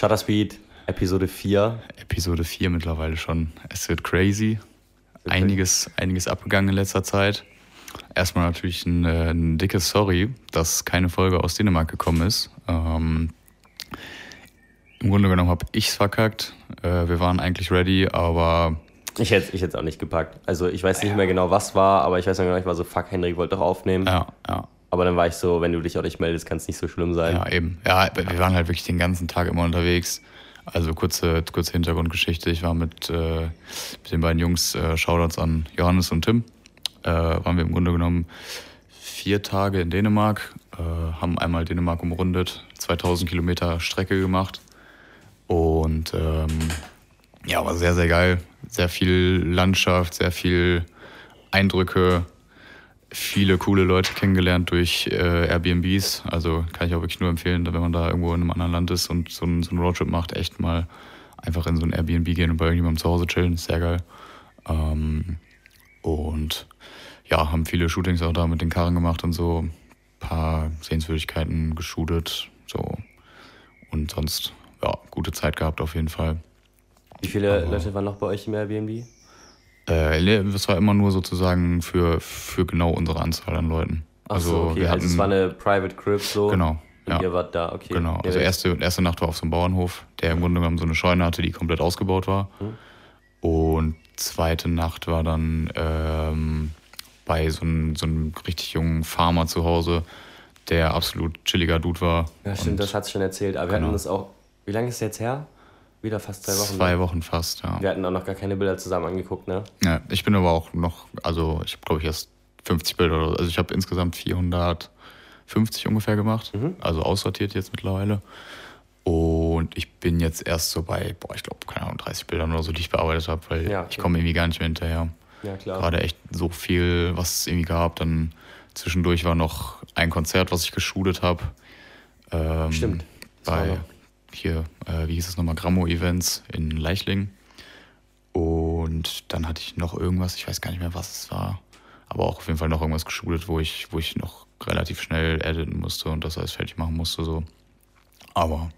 Shutter Speed, Episode 4. Episode 4 mittlerweile schon. Es wird crazy. Einiges, einiges abgegangen in letzter Zeit. Erstmal natürlich ein, äh, ein dickes Sorry, dass keine Folge aus Dänemark gekommen ist. Ähm, Im Grunde genommen habe ich es verkackt. Äh, wir waren eigentlich ready, aber Ich hätte ich es auch nicht gepackt. Also ich weiß nicht mehr genau, was war, aber ich weiß noch genau, ich war so, fuck, Henrik wollte doch aufnehmen. ja, ja. Aber dann war ich so, wenn du dich auch nicht meldest, kann es nicht so schlimm sein. Ja, eben. Ja, wir waren halt wirklich den ganzen Tag immer unterwegs. Also kurze, kurze Hintergrundgeschichte. Ich war mit, äh, mit den beiden Jungs, äh, Shoutouts an Johannes und Tim, äh, waren wir im Grunde genommen vier Tage in Dänemark, äh, haben einmal Dänemark umrundet, 2000 Kilometer Strecke gemacht und ähm, ja, war sehr, sehr geil. Sehr viel Landschaft, sehr viel Eindrücke, viele coole Leute kennengelernt durch äh, Airbnbs. Also kann ich auch wirklich nur empfehlen, wenn man da irgendwo in einem anderen Land ist und so einen, so einen Roadtrip macht, echt mal einfach in so ein Airbnb gehen und bei irgendjemandem zu Hause chillen. Ist sehr geil. Ähm, und ja, haben viele Shootings auch da mit den Karren gemacht und so. Ein paar Sehenswürdigkeiten geshootet. So. Und sonst, ja, gute Zeit gehabt auf jeden Fall. Wie viele Leute waren noch bei euch im Airbnb? Äh, das war immer nur sozusagen für, für genau unsere Anzahl an Leuten. Ach Also so, okay. wir also es hatten- war eine Private Crib so. Genau. Und Ja. ihr wart da, okay. Genau, also erste, erste Nacht war auf so einem Bauernhof, der im Grunde genommen so eine Scheune hatte, die komplett ausgebaut war. Mhm. Und zweite Nacht war dann ähm, bei so einem, so einem richtig jungen Farmer zu Hause, der absolut chilliger Dude war. Ja, stimmt, das hat schon erzählt. Aber wir Genau. hatten das auch. Wie lange ist es jetzt her? Wieder fast zwei Wochen. Zwei ne? Wochen fast, ja. Wir hatten auch noch gar keine Bilder zusammen angeguckt, ne? ja. Ich bin aber auch noch, also ich habe glaube ich erst 50 Bilder oder so. Also ich habe insgesamt 450 ungefähr gemacht, Mhm. also aussortiert jetzt mittlerweile. Und ich bin jetzt erst so bei, boah, ich glaube, keine Ahnung, 30 Bildern oder so, die ich bearbeitet habe, weil Ja, ich komme irgendwie gar nicht mehr hinterher. Ja, klar. Gerade echt so viel, was es irgendwie gab. Dann zwischendurch war noch ein Konzert, was ich geshootet habe. Ähm, Stimmt. Das Bei. Hier, äh, wie hieß es nochmal, Grammo-Events in Leichling. Und dann hatte ich noch irgendwas, ich weiß gar nicht mehr, was es war. Aber auch auf jeden Fall noch irgendwas geshootet, wo ich, wo ich noch relativ schnell editen musste und das alles fertig machen musste. So. Aber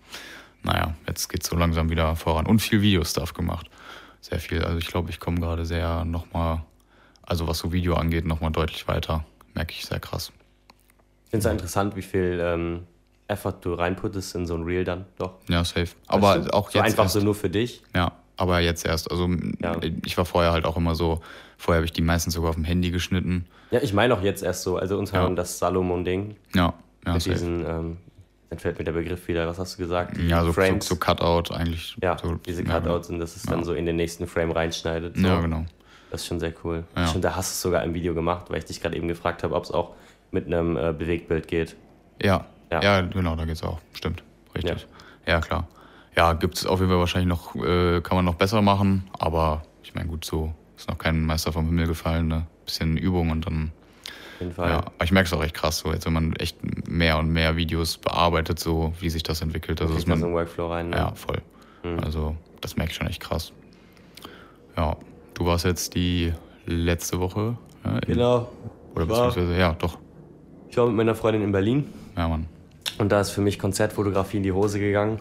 naja, jetzt geht es so langsam wieder voran. Und viel Videostuff gemacht. Sehr viel. Also ich glaube, ich komme gerade sehr nochmal, also was so Video angeht, nochmal deutlich weiter. Merke ich sehr krass. Ich finde es interessant, wie viel ähm, Effort du reinputtest in so ein Reel dann. Doch. Ja, safe. Aber Weißt du? auch so jetzt einfach erst, so nur für dich. Ja, aber jetzt erst. Also Ja. ich war vorher halt auch immer so, vorher habe ich die meistens sogar auf dem Handy geschnitten. Ja, ich meine auch jetzt erst so. Also unter Ja. anderem das Salomon-Ding. Ja, ja, mit safe. diesen, ähm, dann fällt mir der Begriff wieder, was hast du gesagt? Ja so, so, Frames. so Cutout eigentlich. ja, so, diese ja, Cutouts und dass es dann Ja. so in den nächsten Frame reinschneidet. So. Ja, genau. Das ist schon sehr cool. Ja. Schon, da hast du es sogar im Video gemacht, weil ich dich gerade eben gefragt habe, ob es auch mit einem äh, Bewegtbild geht. Ja, Ja. ja. genau, da geht's auch. Stimmt, richtig. Ja, klar. Ja, gibt es auf jeden Fall wahrscheinlich noch, äh, kann man noch besser machen, aber ich meine, gut, so ist noch kein Meister vom Himmel gefallen, ne? Bisschen Übung und dann, Auf jeden Fall. ja. Aber ich merke es auch echt krass, so jetzt, wenn man echt mehr und mehr Videos bearbeitet, so wie sich das entwickelt. Also, dass da so man, einen Workflow rein. Ne? ja, voll. Mhm. Also, das merke ich schon echt krass. Ja, du warst jetzt die letzte Woche, ja, in, Genau. oder beziehungsweise, ja, doch. ich war mit meiner Freundin in Berlin Ja, Mann. Und da ist für mich Konzertfotografie in die Hose gegangen,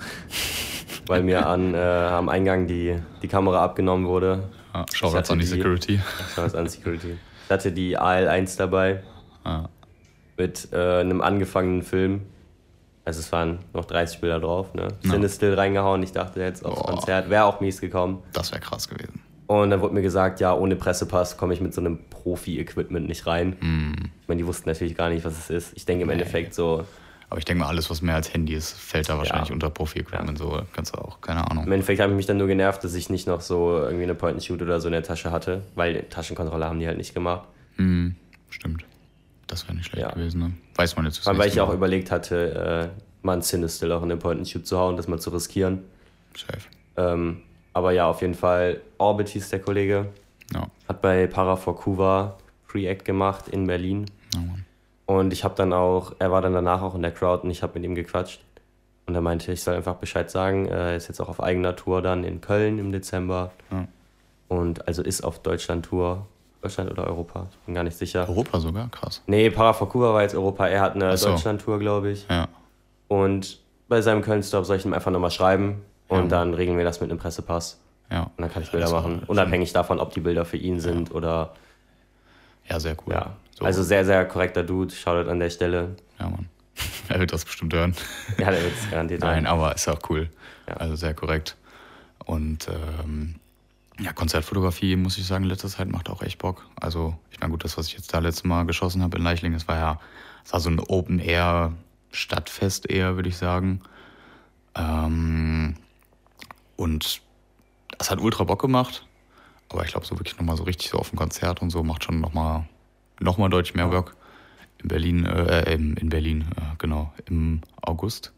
weil mir an, äh, am Eingang die, die Kamera abgenommen wurde. Ja, Ich Shoutouts an die Security. Schau das an Security. Ich hatte die AL1 dabei Ja. mit äh, einem angefangenen Film. Also es waren noch 30 Bilder drauf, ne? Ja. Cinestill reingehauen. Ich dachte jetzt aufs Boah. Konzert wäre auch mies gekommen. Das wäre krass gewesen. Und dann wurde mir gesagt, ja, ohne Pressepass komme ich mit so einem Profi-Equipment nicht rein. Hm. Ich meine, die wussten natürlich gar nicht, was es ist. Ich denke im Endeffekt so, Aber ich denke mal, alles, was mehr als Handy ist, fällt da wahrscheinlich Ja. unter Profi-Equipment. So kannst du auch, keine Ahnung. im Endeffekt habe ich mich dann nur genervt, dass ich nicht noch so irgendwie eine Point-and-Shoot oder so in der Tasche hatte, weil Taschenkontrolle haben die halt nicht gemacht. Hm, stimmt. Das wäre nicht schlecht Ja. gewesen, ne? Weiß man jetzt weil ich auch überlegt hatte, äh, mal ein Cinestill auch in den Point-and-Shoot zu hauen, das mal zu riskieren. Safe. Ähm, aber ja, auf jeden Fall, Orbit hieß der Kollege, Ja. hat bei Para for Cuba Pre-Act gemacht in Berlin. Ja, Mann. Und ich habe dann auch, er war dann danach auch in der Crowd und ich habe mit ihm gequatscht. Und er meinte, ich soll einfach Bescheid sagen. Er ist jetzt auch auf eigener Tour dann in Köln im Dezember. Ja. Und also ist auf Deutschland-Tour. Deutschland oder Europa? Ich bin gar nicht sicher. Europa sogar? Krass. Nee, Para for Cuba war jetzt Europa. Er hat eine so. Deutschland-Tour, glaube ich. Ja. Und bei seinem Köln-Stop soll ich ihm einfach nochmal schreiben. Und Ja. dann regeln wir das mit einem Pressepass. Ja. Und dann kann ich Bilder machen, unabhängig davon, ob die Bilder für ihn sind oder Ja, sehr cool. ja. So. Also sehr, sehr korrekter Dude. Shoutout an der Stelle. Ja, Mann. er wird das bestimmt hören. Ja, der wird es garantiert Nein, hören. aber ist auch cool. Ja. Also sehr korrekt. Und ähm, ja, Konzertfotografie, muss ich sagen, letzter Zeit macht auch echt Bock. Also, ich meine, gut, das, was ich jetzt da letztes Mal geschossen habe in Leichling, das war ja, das war so ein Open-Air-Stadtfest eher, würde ich sagen. Ähm, und das hat ultra Bock gemacht. Aber ich glaube, so wirklich nochmal so richtig so auf dem Konzert und so macht schon nochmal noch mal deutlich mehr Bock. In Berlin, äh, in, in Berlin, äh, genau, im August.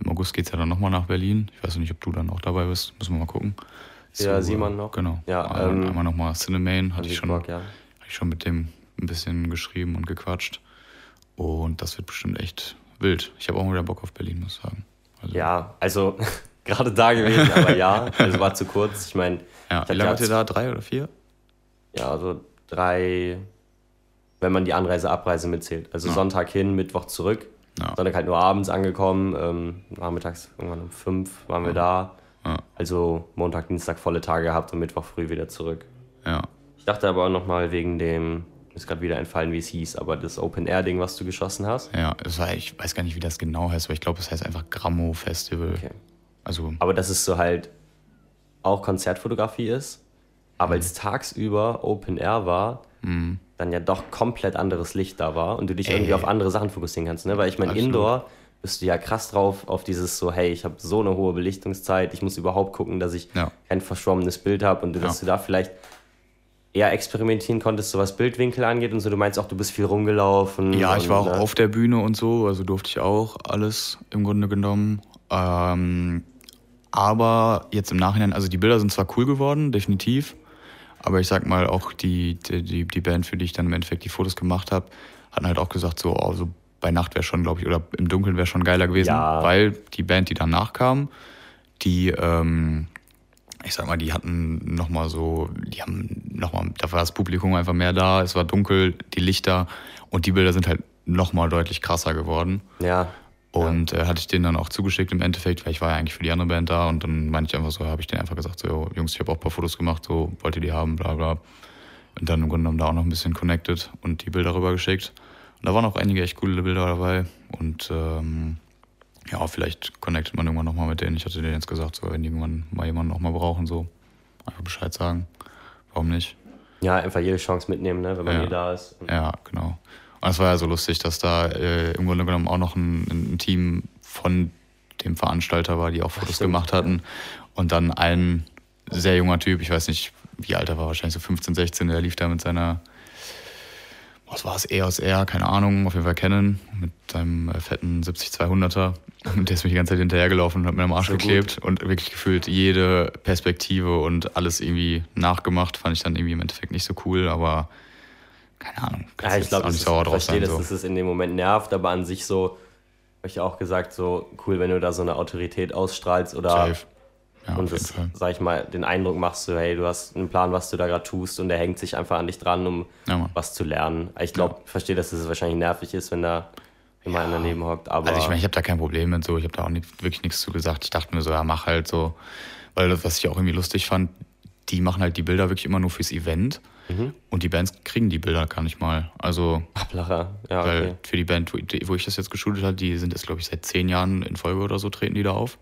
Im August geht es ja dann nochmal nach Berlin. Ich weiß nicht, ob du dann auch dabei bist. Müssen wir mal gucken. Ja, Simon noch. Genau. Ja, einmal, ähm, einmal nochmal Cinemane. Hatte ich, schon, Bock, ja. hatte ich schon mit dem ein bisschen geschrieben und gequatscht. Und das wird bestimmt echt wild. Ich habe auch wieder Bock auf Berlin, muss ich sagen. Also, Ja, also gerade da gewesen, aber ja. Also war zu kurz. Ich meine, ja. Wie lange wart ihr da? Drei oder vier? Ja, so drei, wenn man die Anreise, Abreise mitzählt. Also Ja. Sonntag hin, Mittwoch zurück. Ja. Sonntag halt nur abends angekommen. Ähm, nachmittags irgendwann um fünf waren wir da. Also Montag, Dienstag volle Tage gehabt und Mittwoch früh wieder zurück. Ja. Ich dachte aber auch nochmal wegen dem, mir ist gerade wieder entfallen, wie es hieß, aber das Open-Air-Ding, was du geschossen hast. Ja, es war, ich weiß gar nicht, wie das genau heißt, aber ich glaube, es heißt einfach Grammo Festival. Okay. Also, Aber dass es so halt auch Konzertfotografie ist, aber Mhm. als tagsüber Open Air war, dann ja doch komplett anderes Licht da war und du dich irgendwie Ey. auf andere Sachen fokussieren kannst. Ne? Weil ich meine. Indoor bist du ja krass drauf auf dieses so, hey, ich habe so eine hohe Belichtungszeit, ich muss überhaupt gucken, dass ich Ja. kein verschwommenes Bild habe und dass Ja. du da vielleicht eher experimentieren konntest, so was Bildwinkel angeht und so. Du meinst auch, du bist viel rumgelaufen. ja, ich war auch ne? auf der Bühne und so, also durfte ich auch alles im Grunde genommen. Ähm, aber jetzt im Nachhinein, also die Bilder sind zwar cool geworden, definitiv, aber ich sag mal, auch die, die, die, Band, für die ich dann im Endeffekt die Fotos gemacht habe, hatten halt auch gesagt, so, oh, so bei Nacht wäre schon, glaube ich, oder im Dunkeln wäre schon geiler gewesen, Ja. weil die Band, die danach kam, die, ähm, ich sag mal, die hatten nochmal so, die haben nochmal, da war das Publikum einfach mehr da, es war dunkel, die Lichter und die Bilder sind halt nochmal deutlich krasser geworden. Ja, Und äh, hatte ich denen dann auch zugeschickt im Endeffekt, weil ich war ja eigentlich für die andere Band da und dann meinte ich einfach so, habe ich denen einfach gesagt, so, "Jo, Jungs, ich habe auch ein paar Fotos gemacht, so, wollt ihr die haben, bla bla. Und dann im Grunde genommen da auch noch ein bisschen connected und die Bilder rüber geschickt. Und da waren auch einige echt coole Bilder dabei und ähm, ja, vielleicht connectet man irgendwann nochmal mit denen. Ich hatte denen jetzt gesagt, so, wenn die irgendwann mal jemanden nochmal brauchen, so, einfach Bescheid sagen. Warum nicht? ja, einfach jede Chance mitnehmen, ne, wenn man Ja. hier da ist. Ja, genau. Und es war ja so lustig, dass da äh, im Grunde genommen auch noch ein, ein Team von dem Veranstalter war, die auch Fotos stimmt, gemacht hatten. Und dann ein sehr junger Typ, ich weiß nicht, wie alt er war, wahrscheinlich so 15, 16, der lief da mit seiner, was war es, EOS R, keine Ahnung, auf jeden Fall Canon, mit seinem äh, fetten 70-200er. Und der ist mich die ganze Zeit hinterhergelaufen und hat mir am Arsch gut. geklebt und wirklich gefühlt jede Perspektive und alles irgendwie nachgemacht. Fand ich dann irgendwie im Endeffekt nicht so cool, aber keine Ahnung. Ja, ich glaube, ich verstehe, dass So. das es in dem Moment nervt, aber an sich so, habe ich auch gesagt, so cool, wenn du da so eine Autorität ausstrahlst oder Safe. Ja, und das, Fall. sag ich mal, den Eindruck machst, so, hey, du hast einen Plan, was du da gerade tust und der hängt sich einfach an dich dran, um Ja, was zu lernen. Ich glaube, ich verstehe, dass es wahrscheinlich nervig ist, wenn da immer einer daneben hockt, aber Also ich meine, ich habe da kein Problem mit so, ich habe da auch nicht, wirklich nichts zu gesagt. Ich dachte mir so, ja, mach halt so. Weil das, was ich auch irgendwie lustig fand, die machen halt die Bilder wirklich immer nur fürs Event Mhm. und die Bands kriegen die Bilder gar nicht mal. Also, Ablacher. Ja, weil okay. für die Band, wo, die- ich das jetzt geschult habe, die sind jetzt, glaube ich, seit zehn Jahren in Folge oder so, treten die da auf.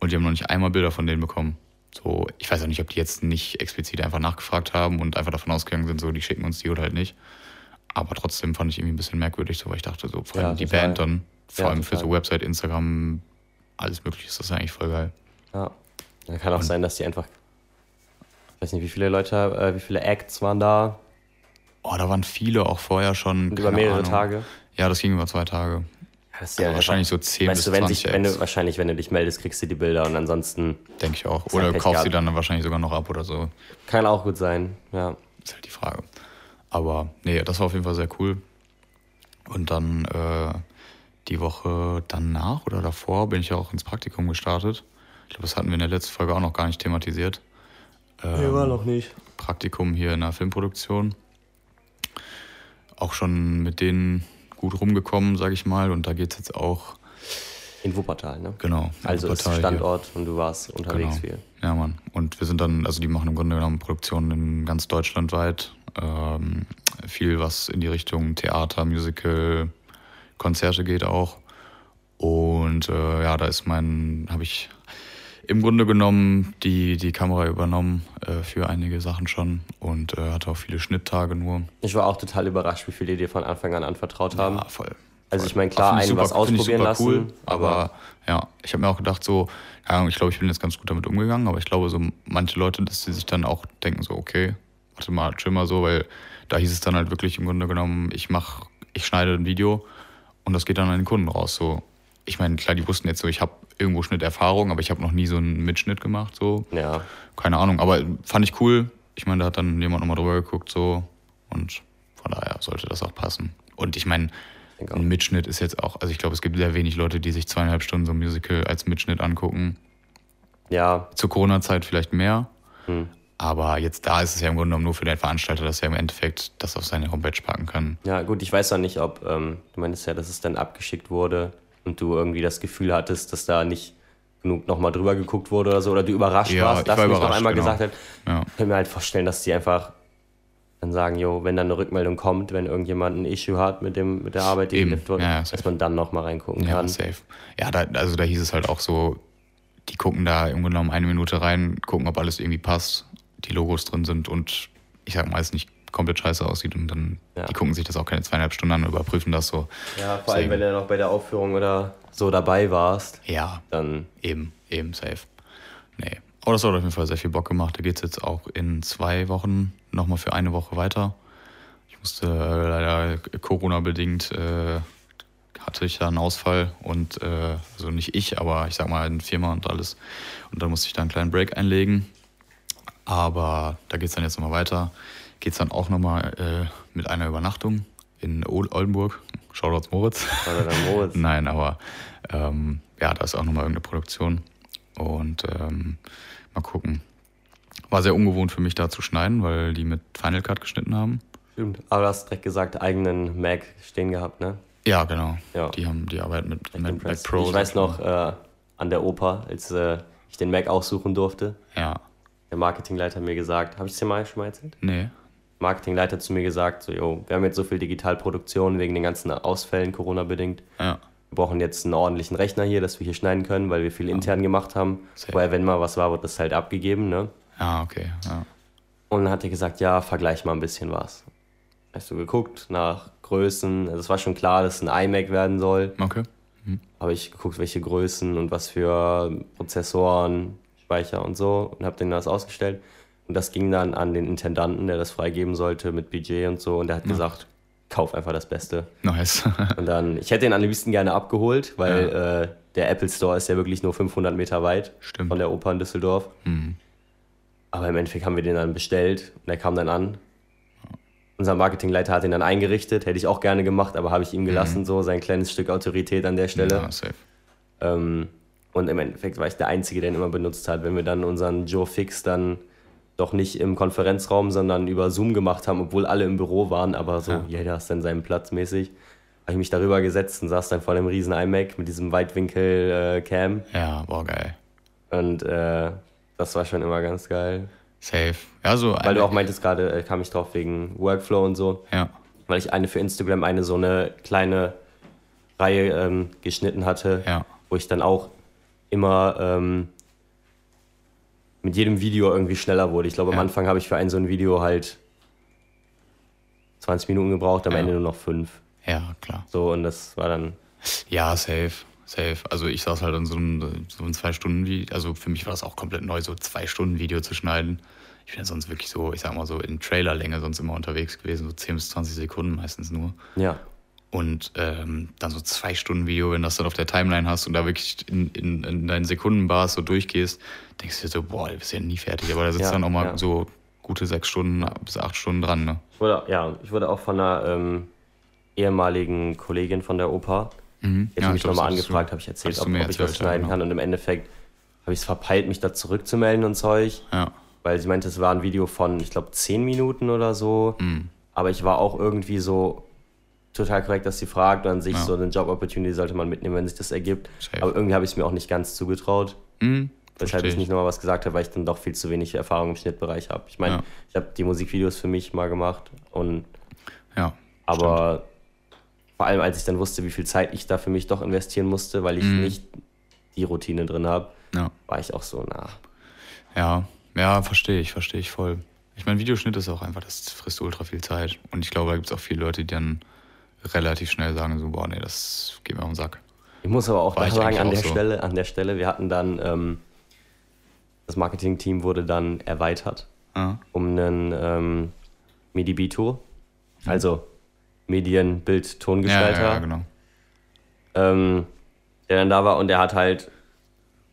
Und die haben noch nicht einmal Bilder von denen bekommen. So, ich weiß auch nicht, ob die jetzt nicht explizit einfach nachgefragt haben und einfach davon ausgegangen sind, so, die schicken uns die oder halt nicht. Aber trotzdem fand ich irgendwie ein bisschen merkwürdig, so, weil ich dachte, so, vor Ja, allem die total. Band dann, vor Ja, allem für so. Website, Instagram, alles mögliche ist das eigentlich voll geil. Ja. Dann kann auch sein, dass die einfach, ich weiß nicht, wie viele Leute, äh, wie viele Acts waren da Oh, da waren viele auch vorher schon. und über mehrere Ahnung. Tage. Ja, das ging über zwei Tage. Das ist Also ja wahrscheinlich so 10 Weißt bis du, wenn 20 sich, wenn du, wahrscheinlich, wenn du dich meldest, kriegst du die Bilder und ansonsten denke ich auch. Oder kaufst sie gehabt. dann wahrscheinlich sogar noch ab oder so. kann auch gut sein. Ja. Ist halt die Frage. Aber nee, das war auf jeden Fall sehr cool. Und dann äh, die Woche danach oder davor bin ich ja auch ins Praktikum gestartet. Ich glaube, das hatten wir in der letzten Folge auch noch gar nicht thematisiert. Ähm, noch nicht. Praktikum hier in der Filmproduktion. Auch schon mit denen gut rumgekommen, sage ich mal. Und da geht es jetzt auch In Wuppertal, ne? Genau. Also Wuppertal ist hier. Standort und du warst unterwegs Genau. viel. Ja, Mann. Und wir sind dann, also die machen im Grunde genommen Produktionen in ganz Deutschland weit. Ähm, viel, was in die Richtung Theater, Musical, Konzerte geht auch. Und äh, ja, da ist mein, habe ich im Grunde genommen die, die Kamera übernommen äh, für einige Sachen schon und äh, hatte auch viele Schnitttage nur. Ich war auch total überrascht, wie viel die dir von Anfang an anvertraut haben. Ja, voll. Also ich meine, klar, einen was super- ausprobieren lassen, aber, aber- ja, ich habe mir auch gedacht, so, Ahnung, ich glaube, ich bin jetzt ganz gut damit umgegangen, aber ich glaube, so manche Leute, dass sie sich dann auch denken, so, okay, warte mal, chill mal so, weil da hieß es dann halt wirklich im Grunde genommen, ich mach, ich schneide ein Video und das geht dann an den Kunden raus. So, ich meine, klar, die wussten jetzt so, ich habe irgendwo Schnitterfahrung, aber ich habe noch nie so einen Mitschnitt gemacht, so, Ja, keine Ahnung, aber fand ich cool. Ich meine, da hat dann jemand nochmal drüber geguckt, so, und von daher sollte das auch passen. Und ich meine, ein Mitschnitt ist jetzt auch, also ich glaube, es gibt sehr wenig Leute, die sich zweieinhalb Stunden so ein Musical als Mitschnitt angucken. ja, Zur Corona-Zeit vielleicht mehr. Hm. Aber jetzt da ist es ja im Grunde genommen nur für den Veranstalter, dass er im Endeffekt das auf seine Homepage packen kann. ja, gut, ich weiß noch nicht, ob, ähm, du meinst ja, dass es dann abgeschickt wurde und du irgendwie das Gefühl hattest, dass da nicht genug nochmal drüber geguckt wurde oder so, oder du überrascht Ja, warst, dass war nicht noch einmal genau. gesagt hat. Ja. Ich kann mir halt vorstellen, dass die einfach dann sagen, jo, wenn dann eine Rückmeldung kommt, wenn irgendjemand ein Issue hat mit dem mit der Arbeit, die geliefert wurde, ja, dass man dann nochmal reingucken Ja, kann. safe. Ja, da, also da hieß es halt auch so, die gucken da im Grunde genommen eine Minute rein, gucken, ob alles irgendwie passt, die Logos drin sind und ich sag mal, es nicht komplett scheiße aussieht und dann, Ja. die gucken sich das auch keine zweieinhalb Stunden an und überprüfen das so. Ja, vor allem, wenn du noch bei der Aufführung oder so dabei warst, Ja, dann eben, eben, safe. Nee. Aber das hat auf jeden Fall sehr viel Bock gemacht. Da geht es jetzt auch in zwei Wochen nochmal für eine Woche weiter. Ich musste äh, leider Corona-bedingt, äh, hatte ich da einen Ausfall und, äh, also nicht ich, aber ich sag mal eine Firma und alles. Und dann musste ich da einen kleinen Break einlegen. Aber da geht es dann jetzt nochmal weiter. Geht es dann auch nochmal äh, mit einer Übernachtung in Ol- Oldenburg. Shoutouts Moritz. dann Moritz. Nein, aber ähm, ja, da ist auch nochmal irgendeine Produktion. Und ähm, mal gucken. War sehr ungewohnt für mich da zu schneiden, weil die mit Final Cut geschnitten haben. Stimmt. Aber du hast direkt gesagt, eigenen Mac stehen gehabt, ne? Ja, genau. Ja. Die haben die arbeiten mit, mit Mac. Pro. ich weiß noch, äh, an der Oper, als äh, ich den Mac aussuchen durfte, Ja. der Marketingleiter hat mir gesagt, habe ich es dir mal schon mal erzählt? Nee. Marketingleiter hat zu mir gesagt, so, jo, wir haben jetzt so viel Digitalproduktion wegen den ganzen Ausfällen, Corona-bedingt. Ja. Wir brauchen jetzt einen ordentlichen Rechner hier, dass wir hier schneiden können, weil wir viel intern gemacht haben. Safe. Vorher, wenn mal was war, wird das halt abgegeben, ne? Ja, okay. Ja. Und dann hat er gesagt, ja, vergleich mal ein bisschen was. Hast du geguckt nach Größen? Also es war schon klar, dass es ein iMac werden soll. Okay. Habe ich geguckt, welche Größen und was für Prozessoren, Speicher und so und habe denen das ausgestellt. Und das ging dann an den Intendanten, der das freigeben sollte mit Budget und so. Und der hat gesagt, kauf einfach das Beste. Nice. Und dann, ich hätte ihn am liebsten gerne abgeholt, weil äh, der Apple Store ist ja wirklich nur 500 Meter weit Stimmt. von der Oper in Düsseldorf. Mhm. Aber im Endeffekt haben wir den dann bestellt und der kam dann an. Unser Marketingleiter hat ihn dann eingerichtet, hätte ich auch gerne gemacht, aber habe ich ihm gelassen, so sein kleines Stück Autorität an der Stelle. Ja, safe. Ähm, und im Endeffekt war ich der Einzige, der ihn immer benutzt hat. Wenn wir dann unseren Joe Fix dann doch nicht im Konferenzraum, sondern über Zoom gemacht haben, obwohl alle im Büro waren, aber so, Ja. jeder ist dann seinen Platz mäßig, habe ich mich darüber gesetzt und saß dann vor dem riesen iMac mit diesem Weitwinkel-Cam. Ja, boah, geil. und äh, das war schon immer ganz geil. Safe. Ja, so. Weil du auch meintest gerade, äh, kam ich drauf wegen Workflow und so. Ja. Weil ich eine für Instagram eine so eine kleine Reihe ähm, geschnitten hatte, Ja. wo ich dann auch immer ähm, mit jedem Video irgendwie schneller wurde. Ich glaube, am Ja. Anfang habe ich für ein so ein Video halt 20 Minuten gebraucht, am Ja. Ende nur noch fünf. Ja, klar. So, und das war dann, Ja, safe. Safe. Also ich saß halt an so einem, so einem zwei Stunden Video. Also für mich war das auch komplett neu, so zwei Stunden Video zu schneiden. Ich bin ja sonst wirklich so, ich sag mal so in Trailerlänge sonst immer unterwegs gewesen, so 10 bis 20 Sekunden meistens nur. ja, Und ähm, dann so zwei Stunden Video, wenn du das dann auf der Timeline hast und da wirklich in, in, in deinen Sekundenbars so durchgehst, denkst du dir so, boah, du bist ja nie fertig. Aber da sitzt Ja, dann auch mal ja. so gute sechs Stunden bis acht Stunden dran, ne? ich wurde, ja, ich wurde auch von einer ähm, ehemaligen Kollegin von der Oper, Mhm. Jetzt Ja, mich nochmal das angefragt, habe ich erzählt, ob, ob ich was erzählt, ja, schneiden genau. kann. Und im Endeffekt habe ich es verpeilt, mich da zurückzumelden und Zeug. Ja. Weil sie meinte, es war ein Video von, ich glaube, 10 Minuten oder so. Mhm. Aber ich war auch irgendwie so total korrekt, dass sie fragt und an sich Ja. so eine Job-Opportunity sollte man mitnehmen, wenn sich das ergibt. Safe. Aber irgendwie habe ich es mir auch nicht ganz zugetraut. Mhm. Weshalb ich nicht nochmal was gesagt habe, weil ich dann doch viel zu wenig Erfahrung im Schnittbereich habe. Ich meine, Ja. ich habe die Musikvideos für mich mal gemacht und Ja. aber vor allem als ich dann wusste, wie viel Zeit ich da für mich doch investieren musste, weil ich Mhm. nicht die Routine drin habe, Ja. war ich auch so, na, Ja, ja, verstehe ich, verstehe ich voll. Ich meine, Videoschnitt ist auch einfach, das frisst ultra viel Zeit. Und ich glaube, da gibt es auch viele Leute, die dann relativ schnell sagen, so, boah, nee, das geht mir auf den Sack. Ich muss aber auch da sagen, an der so. Stelle, an der Stelle, wir hatten dann, ähm, das Marketing-Team wurde dann erweitert Ja, um einen ähm, MIDI-B-Tool, also Medien, Bild, Tongestalter, ja, ja, genau. ähm, der dann da war und der hat halt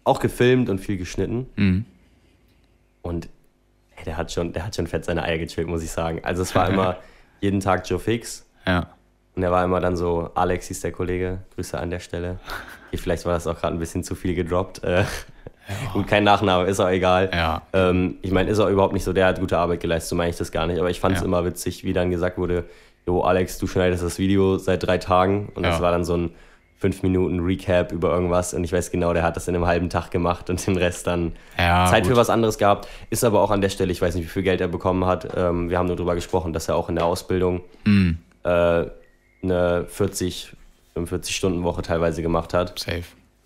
auch gefilmt und viel geschnitten Mhm. und ey, der hat schon, der hat schon fett seine Eier gechillt, muss ich sagen. Also es war immer jeden Tag Joe Fix Ja, und er war immer dann so, Alex hieß der Kollege, Grüße an der Stelle. Vielleicht war das auch gerade ein bisschen zu viel gedroppt. Äh, Und kein Nachname, ist auch egal. ja, Ähm, ich meine, ist auch überhaupt nicht so, der hat gute Arbeit geleistet, so meine ich das gar nicht. Aber ich fand es Ja. immer witzig, wie dann gesagt wurde, jo, Alex, du schneidest das Video seit drei Tagen. Und das Ja. war dann so ein fünf Minuten Recap über irgendwas. Und ich weiß genau, der hat das in einem halben Tag gemacht und den Rest dann ja. Zeit gut. für was anderes gehabt. Ist aber auch an der Stelle, ich weiß nicht, wie viel Geld er bekommen hat. Ähm, wir haben nur darüber gesprochen, dass er auch in der Ausbildung Mhm. äh, eine 40, 45 Stunden Woche teilweise gemacht hat Safe.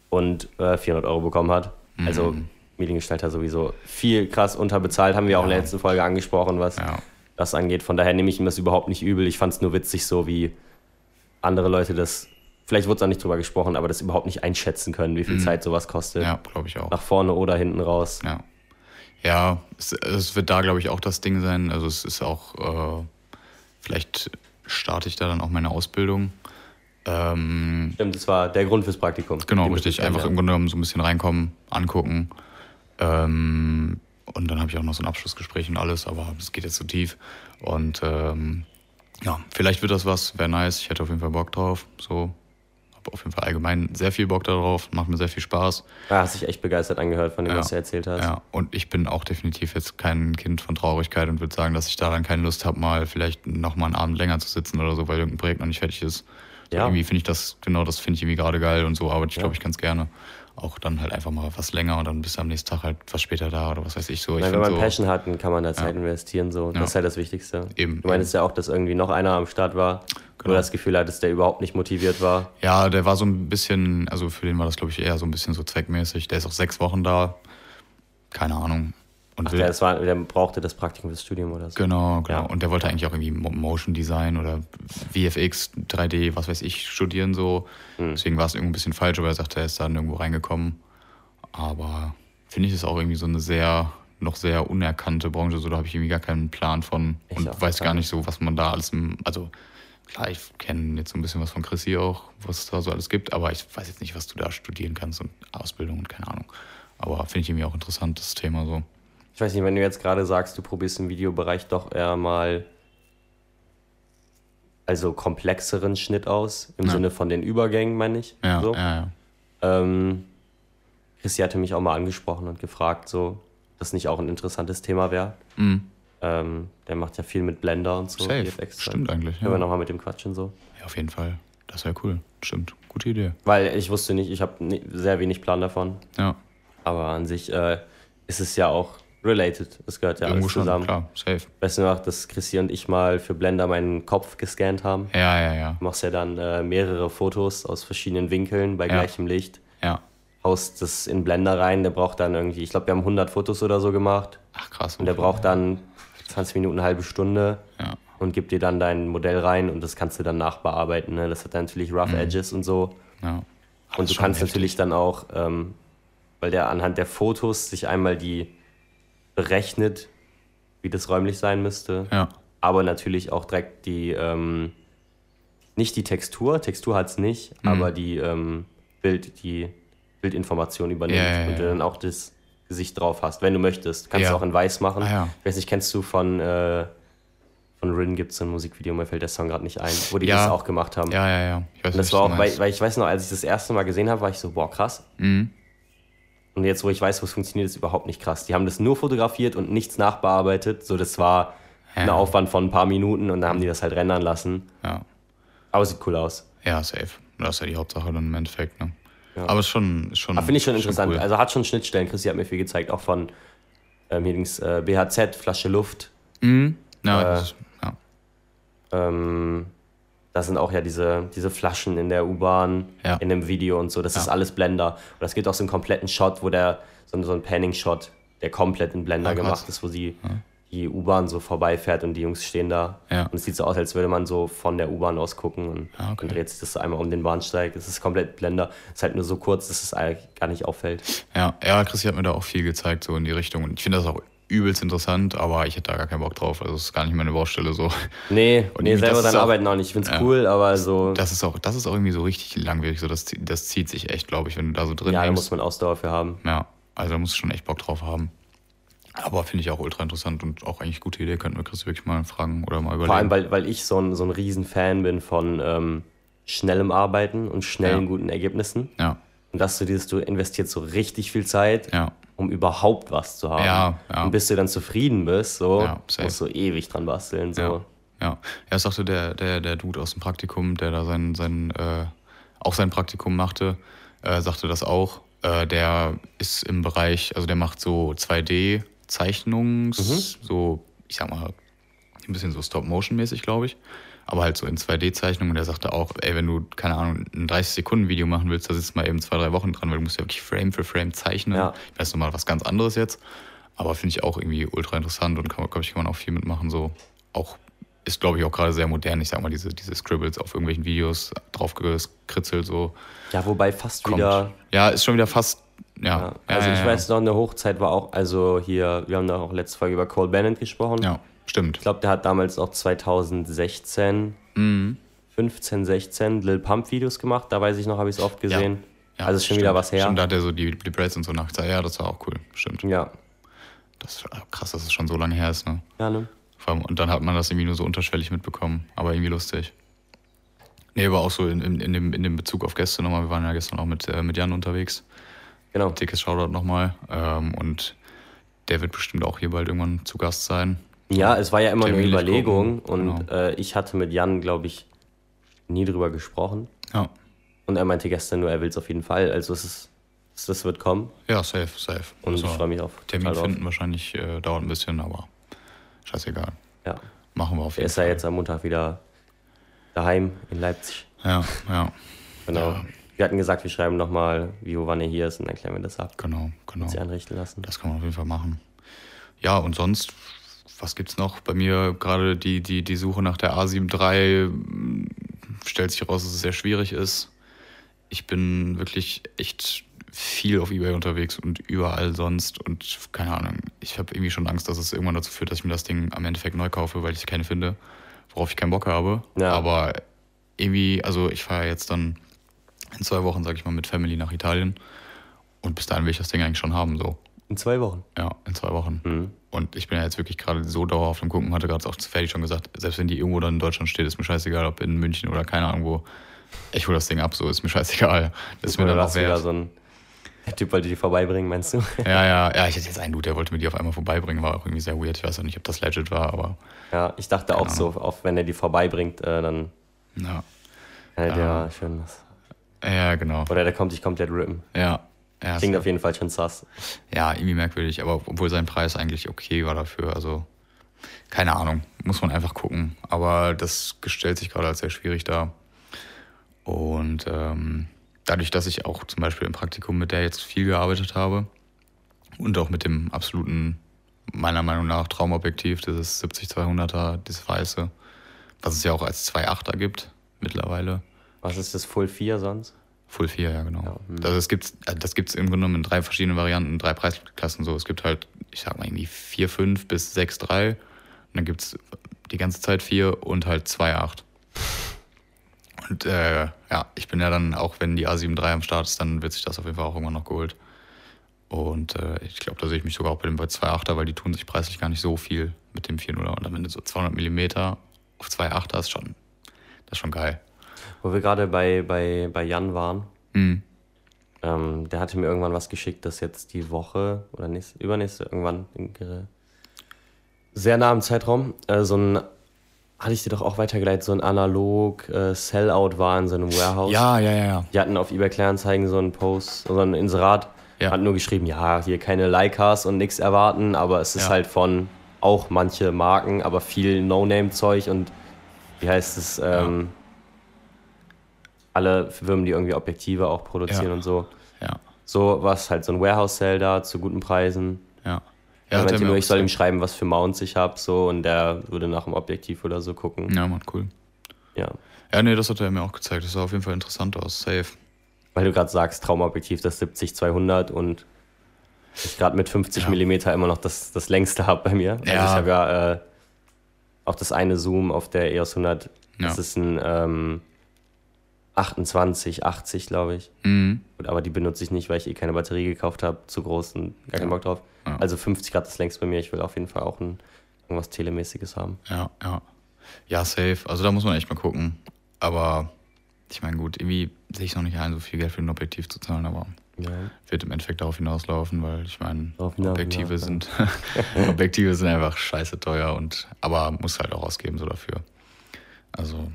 und äh, 400 Euro bekommen hat. Also Mhm. Mediengestalter sowieso viel krass unterbezahlt, haben wir auch in der letzten Folge angesprochen, was Ja. das angeht. Von daher nehme ich ihm das überhaupt nicht übel. Ich fand es nur witzig, so wie andere Leute das, vielleicht wurde es auch nicht drüber gesprochen, aber das überhaupt nicht einschätzen können, wie viel Zeit sowas kostet. Mhm. Ja, glaube ich auch. Nach vorne oder hinten raus. Ja. Ja, es, es wird da, glaube ich, auch das Ding sein. Also es ist auch, äh, vielleicht starte ich da dann auch meine Ausbildung. Ähm, Stimmt, das war der Grund fürs Praktikum. genau, richtig. Einfach im Grunde genommen so ein bisschen reinkommen, angucken. Ähm, und dann habe ich auch noch so ein Abschlussgespräch und alles, aber es geht jetzt zu tief. Und ähm, ja, vielleicht wird das was, wäre nice. Ich hätte auf jeden Fall Bock drauf. So, habe auf jeden Fall allgemein sehr viel Bock darauf, macht mir sehr viel Spaß. Ja, hast dich echt begeistert angehört von dem, Ja. was du erzählt hast. Ja, und ich bin auch definitiv jetzt kein Kind von Traurigkeit und würde sagen, dass ich daran keine Lust habe, mal vielleicht noch mal einen Abend länger zu sitzen oder so, weil irgendein Projekt noch nicht fertig ist. So Ja. Irgendwie finde ich das, genau das finde ich irgendwie gerade geil und so arbeite ich, Ja. glaube ich, ganz gerne. Auch dann halt einfach mal was länger und dann bist du am nächsten Tag halt was später da oder was weiß ich so. Ich Nein, wenn man so, Passion hat, dann kann man da Zeit investieren. So. Das Ja. ist halt das Wichtigste. Eben, Du meinst ja auch, dass irgendwie noch einer am Start war, Genau. du das Gefühl hattest, der überhaupt nicht motiviert war. Ja, der war so ein bisschen, also für den war das, glaube ich, eher so ein bisschen so zweckmäßig. Der ist auch sechs Wochen da. Keine Ahnung. Und Ach, der, das war, der brauchte das Praktikum fürs Studium oder so. Genau, genau. Ja. Und der wollte eigentlich auch irgendwie Mo- Motion Design oder VFX, 3D, was weiß ich, studieren so. Hm. Deswegen war es irgendwie ein bisschen falsch, aber er sagte, er ist dann irgendwo reingekommen. Aber finde ich es auch irgendwie so eine sehr, noch sehr unerkannte Branche. So, da habe ich irgendwie gar keinen Plan von Ich und weiß gar gar nicht so, was man da alles, im, also klar, ich kenne jetzt so ein bisschen was von Chrissy auch, was es da so alles gibt, aber ich weiß jetzt nicht, was du da studieren kannst und Ausbildung und keine Ahnung. Aber finde ich irgendwie auch interessant, das Thema so. Ich weiß nicht, wenn du jetzt gerade sagst, du probierst im Videobereich doch eher mal also komplexeren Schnitt aus, im Ja. Sinne von den Übergängen, meine ich. Ja, so. ja, ja. Ähm, Christi hatte mich auch mal angesprochen und gefragt, so, das nicht auch ein interessantes Thema wäre. Mhm. Ähm, der macht ja viel mit Blender und so. Safe. Stimmt eigentlich. Können wir Ja. nochmal mit dem quatschen so. ja, auf jeden Fall. Das wäre cool. Stimmt. Gute Idee. Weil ich wusste nicht, ich habe sehr wenig Plan davon. Ja, Aber an sich äh, ist es ja auch related. Es gehört ja irgendwo alles schon. zusammen. Klar, safe. Weißt du noch, dass Chrissy und ich mal für Blender meinen Kopf gescannt haben? Ja, ja, ja. Du machst ja dann äh, mehrere Fotos aus verschiedenen Winkeln bei Ja. gleichem Licht. Ja. Haust das in Blender rein. Der braucht dann irgendwie, ich glaube, wir haben 100 Fotos oder so gemacht. Ach, krass. Und der braucht dann 20 Minuten, eine halbe Stunde Ja. und gibt dir dann dein Modell rein und das kannst du dann nachbearbeiten. Ne? Das hat dann natürlich Rough Edges und so. ja. Und du kannst heftig. natürlich dann auch, ähm, weil der anhand der Fotos sich einmal die berechnet, wie das räumlich sein müsste, Ja. aber natürlich auch direkt die, ähm, nicht die Textur, Textur hat es nicht, Mhm. aber die ähm, Bild, die Bildinformation übernimmt Ja, und dann auch das Gesicht drauf hast, wenn du möchtest. Kannst Ja. du auch in weiß machen. Ah, ja. Ich weiß nicht, kennst du von, äh, von Rin gibt es so ein Musikvideo, mir fällt der Song gerade nicht ein, wo die Ja. das auch gemacht haben. Ja, ja, ja. Ich weiß Und das war auch, weil, weil ich weiß noch, als ich das erste Mal gesehen habe, war ich so, boah, krass. Mhm. Und jetzt, wo ich weiß, wo es funktioniert, ist überhaupt nicht krass. Die haben das nur fotografiert und nichts nachbearbeitet. So, das war ein Ja. Aufwand von ein paar Minuten und dann haben die das halt rendern lassen. Ja. Aber sieht cool aus. Ja, safe. Das ist ja die Hauptsache dann im Endeffekt, ne? Ja. Aber es ist schon, schon. Finde ich schon interessant. Cool. Also hat schon Schnittstellen. Christi hat mir viel gezeigt, auch von ähm, hier links, äh, BHZ, Flasche Luft. Mhm. Ja, äh, das, ja. Ähm, da sind auch ja diese, diese Flaschen in der U-Bahn, ja. in dem Video und so. Das ja. ist alles Blender. Und das gibt auch so einen kompletten Shot, wo der, so, so ein Panning-Shot, der komplett in Blender ja, gemacht ist, wo sie die U-Bahn so vorbeifährt und die Jungs stehen da. Ja. Und es sieht so aus, als würde man so von der U-Bahn aus gucken und ah, okay. dann dreht sich das so einmal um den Bahnsteig. Es ist komplett Blender. Es ist halt nur so kurz, dass es eigentlich gar nicht auffällt. Ja, ja, Christi hat mir da auch viel gezeigt, so in die Richtung. Und ich finde das auch übelst interessant, aber ich hätte da gar keinen Bock drauf. Also es ist gar nicht meine Baustelle so. Nee, und nee selber dann arbeiten auch nicht. Ich finde es ja, cool, aber so. Das ist auch, das ist auch irgendwie so richtig langwierig. So, das, das zieht sich echt, glaube ich, wenn du da so drin Ja, da muss man Ausdauer für haben. Ja, also da musst du schon echt Bock drauf haben. Aber finde ich auch ultra interessant und auch eigentlich gute Idee. Könnten wir Chris wirklich mal fragen oder mal überlegen. Vor allem, weil, weil ich so ein, so ein Riesenfan bin von ähm, schnellem Arbeiten und schnellen, ja. guten Ergebnissen. Ja. Und dass du dieses, du investierst so richtig viel Zeit, ja. um überhaupt was zu haben. Ja, ja. Und bis du dann zufrieden bist, so, ja, musst du ewig dran basteln. So. Ja. Ja, er sagte der, der, der Dude aus dem Praktikum, der da sein, sein, äh, auch sein Praktikum machte, äh, sagte das auch. Äh, der ist im Bereich, also der macht so 2D Zeichnungs, mhm. so, ich sag mal, ein bisschen so Stop-Motion-mäßig, glaube ich. Aber halt so in 2D-Zeichnungen. Und er sagte auch, ey, wenn du, keine Ahnung, ein 30-Sekunden-Video machen willst, da sitzt mal eben zwei, drei Wochen dran, weil du musst ja wirklich Frame für Frame zeichnen. Ja. Ich weiß nochmal was ganz anderes jetzt. Aber finde ich auch irgendwie ultra interessant und glaube ich, kann man auch viel mitmachen. So auch ist, glaube ich, auch gerade sehr modern. Ich sag mal, diese, diese Scribbles auf irgendwelchen Videos drauf gekritzelt so. Ja, wobei fast kommt. wieder. Ja, ist schon wieder fast ja. ja. Also ja, ich weiß noch, eine Hochzeit war auch, also hier, wir haben da auch letzte Folge über Cole Bennett gesprochen. Ja, stimmt. Ich glaube, der hat damals auch 2016, mhm. 15, 16 Lil Pump Videos gemacht. Da weiß ich noch, habe ich es oft gesehen. Ja. also ist schon stimmt. wieder was her. Stimmt, da hat er so die, die Braids und so nachgezeigt. Ja, das war auch cool. Stimmt. Ja. Das ist krass, dass es schon so lange her ist, ne? Ja, ne? Und dann hat man das irgendwie nur so unterschwellig mitbekommen. Aber irgendwie lustig. Nee, aber auch so in, in, in, dem, in dem Bezug auf Gäste nochmal. Wir waren ja gestern auch mit, äh, mit Jan unterwegs. Genau. Dickes Shoutout nochmal. Ähm, und der wird bestimmt auch hier bald irgendwann zu Gast sein. Ja, es war ja immer eine Überlegung und genau. äh, ich hatte mit Jan, glaube ich, nie drüber gesprochen. Ja. Und er meinte gestern nur, er will es auf jeden Fall. Also es ist, das wird kommen. Ja, safe, safe. Und also, ich freue mich auf. Termin finden wahrscheinlich äh, dauert ein bisschen, aber scheißegal. Ja. Machen wir auf jeden er Fall. Er ist ja jetzt am Montag wieder daheim in Leipzig. Ja, ja. Genau. Ja. Wir hatten gesagt, wir schreiben nochmal, wie, wo, wann er hier ist und dann klären wir das ab. Genau, genau. Und sie einrichten lassen. Das kann man auf jeden Fall machen. Ja, und sonst, was gibt's noch? Bei mir gerade die, die, die Suche nach der A7 III hm, stellt sich heraus, dass es sehr schwierig ist. Ich bin wirklich echt viel auf Ebay unterwegs und überall sonst und keine Ahnung. Ich habe irgendwie schon Angst, dass es irgendwann dazu führt, dass ich mir das Ding am Endeffekt neu kaufe, weil ich keine finde, worauf ich keinen Bock habe. Ja. Aber irgendwie, also ich fahre jetzt dann in zwei Wochen, sag ich mal, mit Family nach Italien. Und bis dahin will ich das Ding eigentlich schon haben, so. In zwei Wochen? Ja, in zwei Wochen. Mhm. Und ich bin ja jetzt wirklich gerade so dauerhaft am Gucken, hatte gerade auch zu fertig schon gesagt, selbst wenn die irgendwo dann in Deutschland steht, ist mir scheißegal, ob in München oder keine Ahnung wo. Ich hole das Ding ab, so ist mir scheißegal. Das ist mir dann auch wert. so ein der Typ wollte die vorbeibringen, meinst du? Ja, ja, ja, ich hatte jetzt einen Dude, der wollte mir die auf einmal vorbeibringen, war auch irgendwie sehr weird. Ich weiß auch nicht, ob das legit war, aber. Ja, ich dachte auch Ahnung. so, auch wenn er die vorbeibringt, äh, dann. Ja. Er ja. schön was ja, genau. Oder der kommt dich komplett rippen. Ja. ja Klingt auf jeden Fall schon sass. Ja, irgendwie merkwürdig, aber obwohl sein Preis eigentlich okay war dafür, also keine Ahnung, muss man einfach gucken. Aber das gestellt sich gerade als sehr schwierig dar. Und ähm, dadurch, dass ich auch zum Beispiel im Praktikum mit der jetzt viel gearbeitet habe und auch mit dem absoluten, meiner Meinung nach, Traumobjektiv, dieses 70-200er, das weiße, was es ja auch als 2.8er gibt mittlerweile. Was ist das Full 4 sonst? Full 4, ja, genau. Ja, hm. Also das gibt's, das gibt's im Grunde genommen in drei verschiedenen Varianten, drei Preisklassen so. Es gibt halt, ich sag mal, irgendwie 4, 5 bis 6, 3. Und dann gibt's die ganze Zeit 4 und halt 2, 8. Und äh, ja, ich bin ja dann, auch wenn die A7 III am Start ist, dann wird sich das auf jeden Fall auch irgendwann noch geholt. Und äh, ich glaube, da sehe ich mich sogar auch bei dem 2.8er, weil die tun sich preislich gar nicht so viel mit dem 4.0er. Und am Ende so 200 mm auf 2.8er ist schon, das ist schon geil. Wo wir gerade bei, bei, bei Jan waren, mhm. ähm, der hatte mir irgendwann was geschickt, das jetzt die Woche oder nächste, übernächste, irgendwann, sehr nah im Zeitraum, äh, so ein hatte ich dir doch auch weitergeleitet, so ein analog äh, Sellout war in so einem Warehouse. Ja, ja, ja, ja. Die hatten auf eBay Kleinanzeigen so einen Post, so ein Inserat, Ja. hat nur geschrieben, ja, hier keine Leicas und nichts erwarten, aber es ist Ja. halt von auch manche Marken, aber viel No-Name-Zeug und wie heißt es, ähm, alle Firmen, die irgendwie Objektive auch produzieren Ja. und so. Ja, So was halt so ein Warehouse-Sale da zu guten Preisen. ja. Ja, mir nur, ich soll ihm schreiben, was für Mounts ich habe, so und der würde nach dem Objektiv oder so gucken. Ja, Mann, cool. Ja. Ja, nee, das hat er mir auch gezeigt. Das sah auf jeden Fall interessant aus. Safe. Weil du gerade sagst, Traumobjektiv das 70-200 und ich gerade mit 50 Ja. Millimeter immer noch das, das längste habe bei mir. Also Ja. ich habe ja äh, auch das eine Zoom auf der EOS 100, das Ja. ist ein ähm, 28, 80, glaube ich. Mhm. Aber die benutze ich nicht, weil ich eh keine Batterie gekauft habe, zu groß und gar keinen Ja. Bock drauf. Ja. Also 50 Grad das längst bei mir. Ich will auf jeden Fall auch ein, irgendwas Telemäßiges haben. Ja, ja. Ja, safe. Also da muss man echt mal gucken. Aber ich meine, gut, irgendwie sehe ich noch nicht ein, so viel Geld für ein Objektiv zu zahlen, aber Ja. wird im Endeffekt darauf hinauslaufen, weil ich meine, Objektive sind Objektive sind einfach scheiße teuer und aber muss halt auch ausgeben so dafür. Also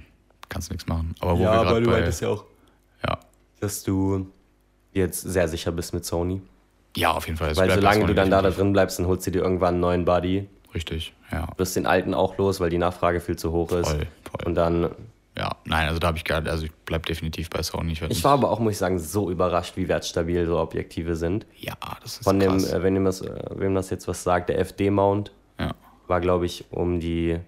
kannst du nichts machen. Aber wo wir gerade bei ja auch, ja, dass du jetzt sehr sicher bist mit Sony. ja, auf jeden Fall. Es Weil solange du dann da, da drin bleibst, dann holst du dir irgendwann einen neuen Buddy. richtig, ja, Du wirst den alten auch los, weil die Nachfrage viel zu hoch ist. voll, voll. Und dann, ja, nein, also da habe ich gar, also ich bleib definitiv bei Sony. Ich, ich war aber auch, muss ich sagen, so überrascht, wie wertstabil so Objektive sind. ja, das ist Von dem, krass. äh, wenn ihm das, äh, wem das jetzt was sagt, der FD-Mount ja, war, glaube ich, um die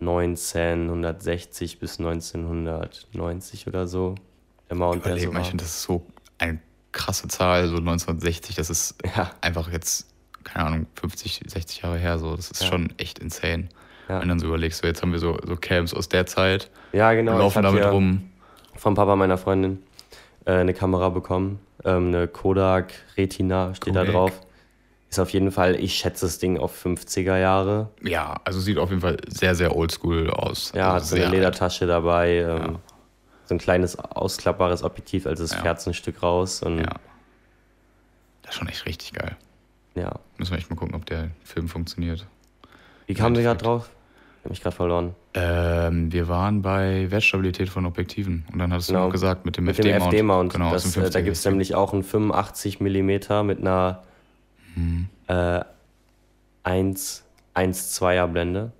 1960 bis 1990 oder so. Mount, der Überleg so finde, das ist so eine krasse Zahl, so 1960, das ist Ja. einfach jetzt, keine Ahnung, 50, 60 Jahre her, so, das ist Ja. schon echt insane. Ja. Wenn dann so überlegst, so jetzt haben wir so, so Camps aus der Zeit, Ja, genau. ich laufen damit rum. Vom Papa meiner Freundin äh, eine Kamera bekommen. Ähm, eine Kodak Retina steht da Kodak. drauf. Ist auf jeden Fall, ich schätze das Ding auf 50er Jahre. Ja, also sieht auf jeden Fall sehr, sehr oldschool aus. Ja, hat also so eine Ledertasche dabei. Ähm, So ein kleines ausklappbares Objektiv, also es Ja. fährt so ein Stück raus. Und alt. Ja. Das ist schon echt richtig geil. ja. Müssen wir echt mal gucken, ob der Film funktioniert. Wie kamen wir gerade drauf? Ich habe mich gerade verloren. Ähm, wir waren bei Wertstabilität von Objektiven. Und dann hattest du Genau. noch gesagt, mit dem Mit dem FD-Mount. FD-Mount. Genau, das, äh, da gibt es 50er. nämlich auch einen 85 mm mit einer Mhm. äh, 1, 1,2er Blende.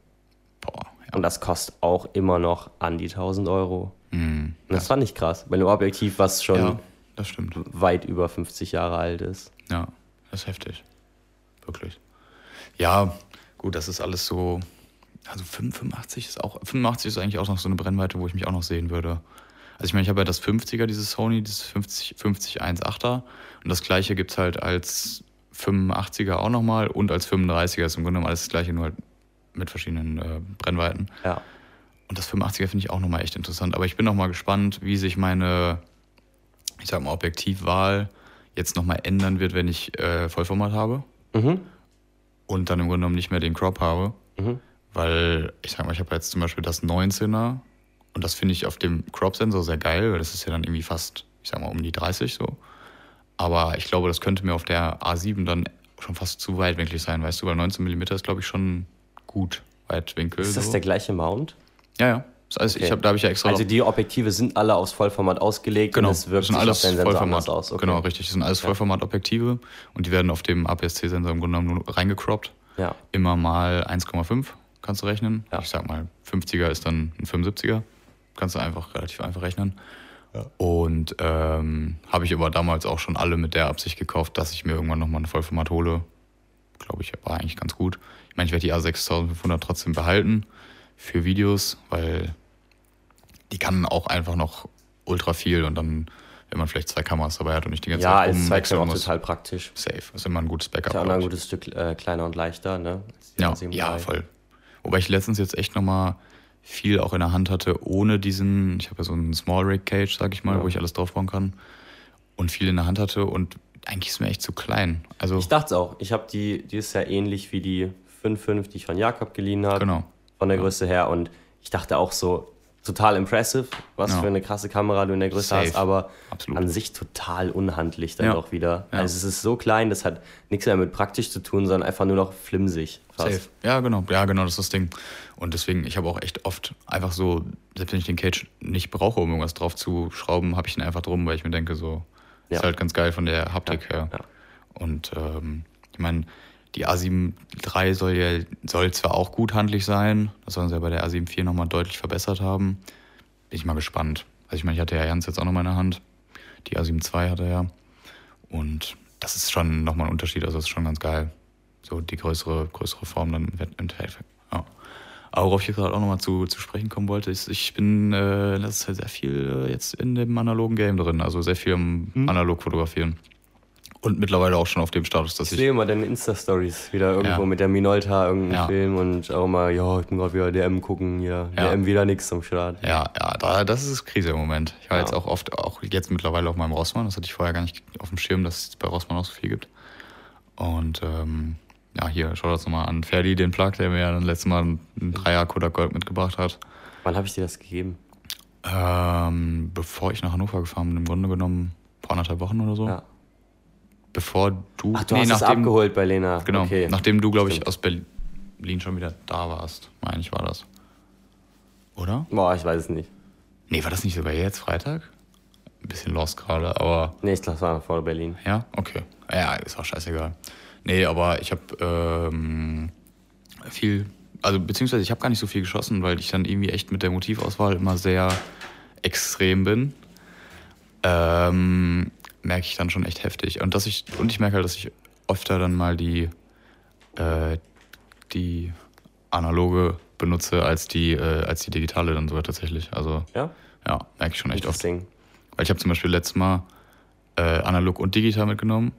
Boah, ja. Und das kostet auch immer noch an die 1000 Euro. Mhm. Und das fand ich krass. Bei einem Objektiv, was schon ja, das stimmt. weit über 50 Jahre alt ist. Ja, das ist heftig. Wirklich. Ja, gut, das ist alles so. Also 85 ist auch. 85 ist eigentlich auch noch so eine Brennweite, wo ich mich auch noch sehen würde. Also ich meine, ich habe ja das 50er, dieses Sony, dieses 50, 50 1.8er. Und das gleiche gibt es halt als 85er auch nochmal und als 35er. Ist im Grunde genommen alles das gleiche, nur halt mit verschiedenen äh, Brennweiten. Ja. Und das 85er finde ich auch nochmal echt interessant. Aber ich bin nochmal gespannt, wie sich meine, ich sag mal, Objektivwahl jetzt nochmal ändern wird, wenn ich äh, Vollformat habe Mhm. und dann im Grunde genommen nicht mehr den Crop habe. Mhm. Weil, ich sag mal, ich habe jetzt zum Beispiel das 19er und das finde ich auf dem Crop-Sensor sehr geil, weil das ist ja dann irgendwie fast, ich sag mal, um die 30 so. Aber ich glaube, das könnte mir auf der A7 dann schon fast zu weitwinklig sein, weißt du, weil 19 mm ist, glaube ich, schon gut Weitwinkel. Ist das so. der gleiche Mount? Ja, ja. Das heißt, ich Okay. hab, da habe ich ja extra Also die Objektive sind alle aufs Vollformat ausgelegt Genau, und es wirkt sind alles auf Vollformat. aus. Okay. Genau, richtig. Das sind alles Vollformat-Objektive und die werden auf dem APS-C-Sensor im Grunde genommen nur reingecroppt. Ja. Immer mal 1,5 kannst du rechnen. Ja. Ich sag mal, 50er ist dann ein 75er. Kannst du einfach relativ einfach rechnen. Und ähm, habe ich aber damals auch schon alle mit der Absicht gekauft, dass ich mir irgendwann nochmal ein Vollformat hole. Glaube ich, war eigentlich ganz gut. Ich meine, ich werde die A6500 trotzdem behalten für Videos, weil die kann auch einfach noch ultra viel und dann, wenn man vielleicht zwei Kameras dabei hat und nicht die ganze Ja, Zeit als rumwechseln muss. total praktisch. Safe. Ist immer ein gutes Backup. Ist ja auch noch ein gutes Stück äh, kleiner und leichter, ne? Ja, 1.7 ja, voll. Wobei ich letztens jetzt echt nochmal viel auch in der Hand hatte, ohne diesen, ich habe ja so einen Small Rig Cage, sag ich mal, Ja. wo ich alles draufbauen kann. Und viel in der Hand hatte und eigentlich ist mir echt zu klein. Also, Ich dachte auch. Ich habe die, die ist ja ähnlich wie die 5.5, die ich von Jakob geliehen habe. genau. Von der Größe her. Und ich dachte auch so, total impressive, was Ja. für eine krasse Kamera du in der Größe Safe. hast, aber Absolut. an sich total unhandlich dann Ja. doch wieder. Ja. Also es ist so klein, das hat nichts mehr mit praktisch zu tun, sondern einfach nur noch flimsig. Fast. Safe. Ja, genau. Ja, genau, das ist das Ding. Und deswegen, ich habe auch echt oft einfach so, selbst wenn ich den Cage nicht brauche, um irgendwas drauf zu schrauben, habe ich ihn einfach drum, weil ich mir denke, so, ist halt ganz geil von der Haptik her. Und ähm, ich meine, die A7 III soll ja soll zwar auch gut handlich sein, das sollen sie ja bei der A7 IV nochmal deutlich verbessert haben. Bin ich mal gespannt. Also ich meine, ich hatte ja Jans jetzt auch nochmal in der Hand. Die A7 II hat er ja. Und das ist schon nochmal ein Unterschied, also das ist schon ganz geil. So die größere, größere Form dann im Endeffekt. Ja. Aber worauf ich jetzt gerade auch nochmal zu, zu sprechen kommen wollte, ist, ich bin äh, das ist halt sehr viel äh, jetzt in dem analogen Game drin, also sehr viel am analog fotografieren. Und mittlerweile auch schon auf dem Status, dass Ich ich. sehe immer deine Insta-Stories wieder irgendwo Ja. mit der Minolta, irgendein Ja. Film und auch mal, ja, ich bin gerade wieder DM gucken, ja, Ja. DM wieder nichts zum Start. Ja, ja, da, das ist Krise im Moment. Ich war jetzt auch oft, auch jetzt mittlerweile auf meinem Rossmann, das hatte ich vorher gar nicht auf dem Schirm, dass es bei Rossmann auch so viel gibt. Und ähm, ja, hier, schau das nochmal an. Ferdi, den Plug, der mir ja dann letztes Mal einen Dreier Kodak Gold mitgebracht hat. Wann habe ich dir das gegeben? Ähm, bevor ich nach Hannover gefahren bin, im Grunde genommen vor anderthalb Wochen oder so. Ja. Bevor du. Ach, du hast es abgeholt bei Lena. Genau, Okay. nachdem du, glaube ich, aus Berlin schon wieder da warst, meine ich, war das. Oder? Boah, ich weiß es nicht. Nee, war das nicht sogar jetzt Freitag? Ein bisschen lost gerade, aber Nee, ich glaube, es war vor Berlin. ja, okay. Ja, ist auch scheißegal. Nee, aber ich habe ähm, viel, also beziehungsweise ich habe gar nicht so viel geschossen, weil ich dann irgendwie echt mit der Motivauswahl immer sehr extrem bin. Ähm, merke ich dann schon echt heftig. Und dass ich, und ich merke halt, dass ich öfter dann mal die, äh, die analoge benutze als die, äh, als die digitale dann sogar tatsächlich. Also Ja? ja, merke ich schon echt oft. Weil ich habe zum Beispiel letztes Mal äh, analog und digital mitgenommen,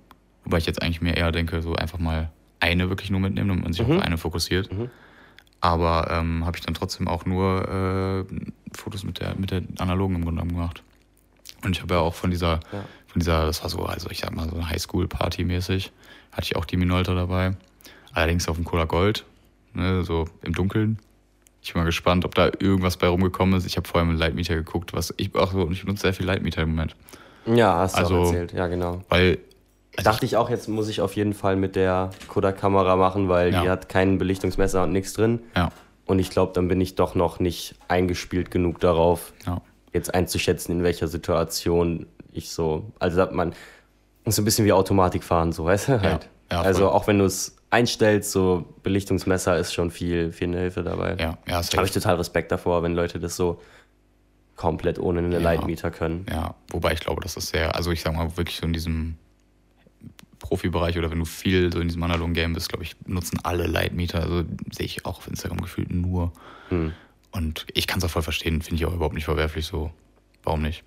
wobei ich jetzt eigentlich mir eher denke, so einfach mal eine wirklich nur mitnehmen, damit man sich Mhm. auf eine fokussiert. Mhm. Aber ähm, habe ich dann trotzdem auch nur äh, Fotos mit der, mit der analogen im Grunde genommen gemacht. Und ich habe ja auch von dieser, Ja. Von dieser, das war so, also ich sag mal so Highschool-Party mäßig, hatte ich auch die Minolta dabei. Allerdings auf dem Cola Gold, ne, so im Dunkeln. Ich bin mal gespannt, ob da irgendwas bei rumgekommen ist. Ich habe vorher mit Lightmeter geguckt, was ich auch so, und ich benutze sehr viel Lightmeter im Moment. Ja, hast du Also- auch erzählt. Ja, genau. Weil Dachte ich auch, jetzt muss ich auf jeden Fall mit der Kodak-Kamera machen, weil Ja. die hat kein Belichtungsmesser und nichts drin. Ja, Und ich glaube, dann bin ich doch noch nicht eingespielt genug darauf, ja, jetzt einzuschätzen, in welcher Situation ich so. Also man, ist so ein bisschen wie Automatikfahren, so weißt du halt. ja, also auch wenn du es einstellst, so Belichtungsmesser ist schon viel, viel eine Hilfe dabei. ja, ja. Habe ich total Respekt davor, wenn Leute das so komplett ohne eine Ja. Lightmeter können. Ja, wobei ich glaube, dass das sehr, also ich sag mal, wirklich so in diesem Profibereich oder wenn du viel so in diesem analogen Game bist, glaube ich, nutzen alle Lightmeter. Also sehe ich auch auf Instagram gefühlt nur. Hm. Und ich kann es auch voll verstehen, finde ich auch überhaupt nicht verwerflich so. Warum nicht?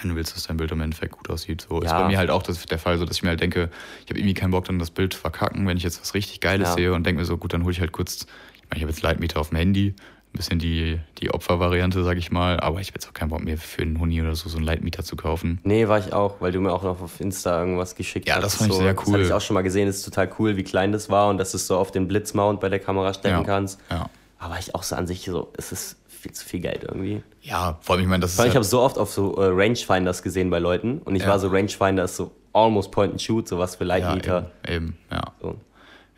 Wenn du willst, dass dein Bild im Endeffekt gut aussieht. So ist Ja. bei mir halt auch das, der Fall, so dass ich mir halt denke, ich habe irgendwie keinen Bock, dann das Bild zu verkacken, wenn ich jetzt was richtig Geiles Ja. sehe und denke mir so, gut, dann hole ich halt kurz, ich meine, ich habe jetzt Lightmeter auf dem Handy, ein bisschen die, die Opfervariante, sag ich mal, aber ich habe jetzt auch keinen Bock mehr für einen Huni oder so, so einen Lightmeter zu kaufen. Nee, war ich auch, weil du mir auch noch auf Insta irgendwas geschickt Ja, hast. das fand ich so, sehr Das cool. hatte ich auch schon mal gesehen, das ist total cool, wie klein das war und dass du es so auf den Blitzmount bei der Kamera stecken Ja. kannst. Ja. Aber ich auch so an sich so, es ist viel zu viel Geld irgendwie. Ja, vor allem, ich meine, das ist. Weil ich halt- habe so oft auf so äh, Rangefinders gesehen bei Leuten und ich Ja. war so, Rangefinder ist so almost point and shoot, sowas für ja, Lightmeter. eben, eben, ja. So.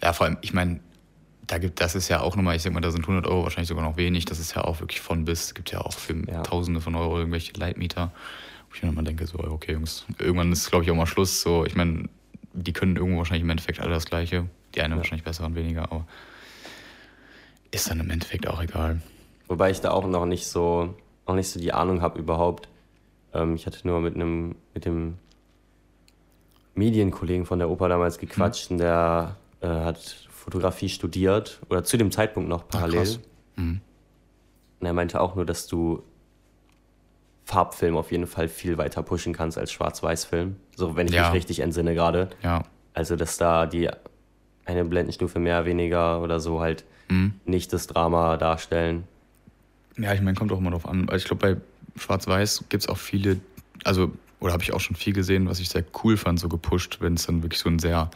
Ja, vor allem, ich meine, da gibt, das ist ja auch nochmal, ich sag mal, da sind 100 Euro wahrscheinlich sogar noch wenig. Das ist ja auch wirklich von bis. Es gibt ja auch für Ja. Tausende von Euro irgendwelche Leitmieter. Wo ich mir immer denke, so, okay, Jungs, irgendwann ist, glaube ich, auch mal Schluss. So, ich meine, die können irgendwo wahrscheinlich im Endeffekt alle das Gleiche. Die eine wahrscheinlich besser und weniger, aber ist dann im Endeffekt auch egal. Wobei ich da auch noch nicht so, noch nicht so die Ahnung habe überhaupt. Ähm, ich hatte nur mit einem, mit dem Medienkollegen von der Oper damals gequatscht und der äh, hat Fotografie studiert oder zu dem Zeitpunkt noch parallel. krass. Mhm. Und er meinte auch nur, dass du Farbfilm auf jeden Fall viel weiter pushen kannst als Schwarz-Weiß-Film. So, wenn ich Ja. mich richtig entsinne gerade. Ja, Also, dass da die eine Blendenstufe mehr, weniger oder so halt Mhm. nicht das Drama darstellen. Ja, ich meine, kommt auch immer drauf an. Also ich glaube, bei Schwarz-Weiß gibt es auch viele, also, oder habe ich auch schon viel gesehen, was ich sehr cool fand, so gepusht, wenn es dann wirklich so einen sehr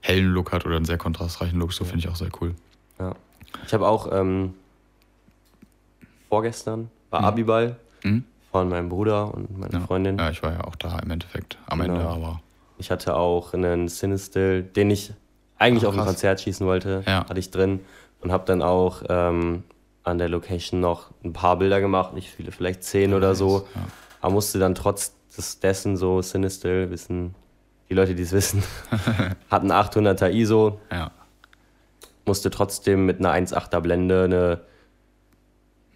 hellen Look hat oder einen sehr kontrastreichen Look, so finde ich auch sehr cool. Ja. Ich habe auch ähm, vorgestern war Abiball von meinem Bruder und meiner Freundin. Ja, ich war ja auch da im Endeffekt am Genau. Ende, aber Ich hatte auch einen Cinestill, den ich eigentlich Ach, auf ein. Konzert schießen wollte, Ja. hatte ich drin und habe dann auch ähm, an der Location noch ein paar Bilder gemacht, nicht viele, vielleicht zehn oder so, ja. aber musste dann trotz des, dessen so Cinestill wissen, die Leute, die es wissen, hatten 800er ISO, ja. musste trotzdem mit einer 1,8er Blende eine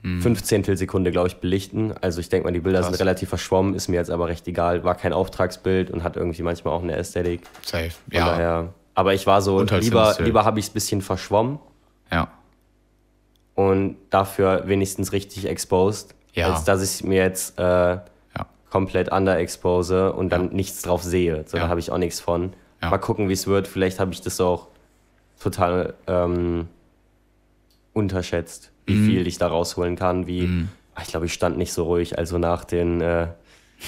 Hm. 15 Sekunde, glaube ich, belichten. Also ich denke mal, die Bilder Krass. sind relativ verschwommen, ist mir jetzt aber recht egal. War kein Auftragsbild und hat irgendwie manchmal auch eine Ästhetik. Safe. Von Ja, daher. Aber ich war so, halt lieber, lieber habe ich es ein bisschen verschwommen ja. Und dafür wenigstens richtig exposed, Ja. als dass ich mir jetzt äh, Ja. komplett underexpose und dann nichts drauf sehe. So, Ja. da habe ich auch nichts von. Ja. Mal gucken, wie es wird. Vielleicht habe ich das auch total ähm, unterschätzt, wie Mhm. viel ich da rausholen kann. Wie, Ah, ich glaube, ich stand nicht so ruhig. Also nach den äh,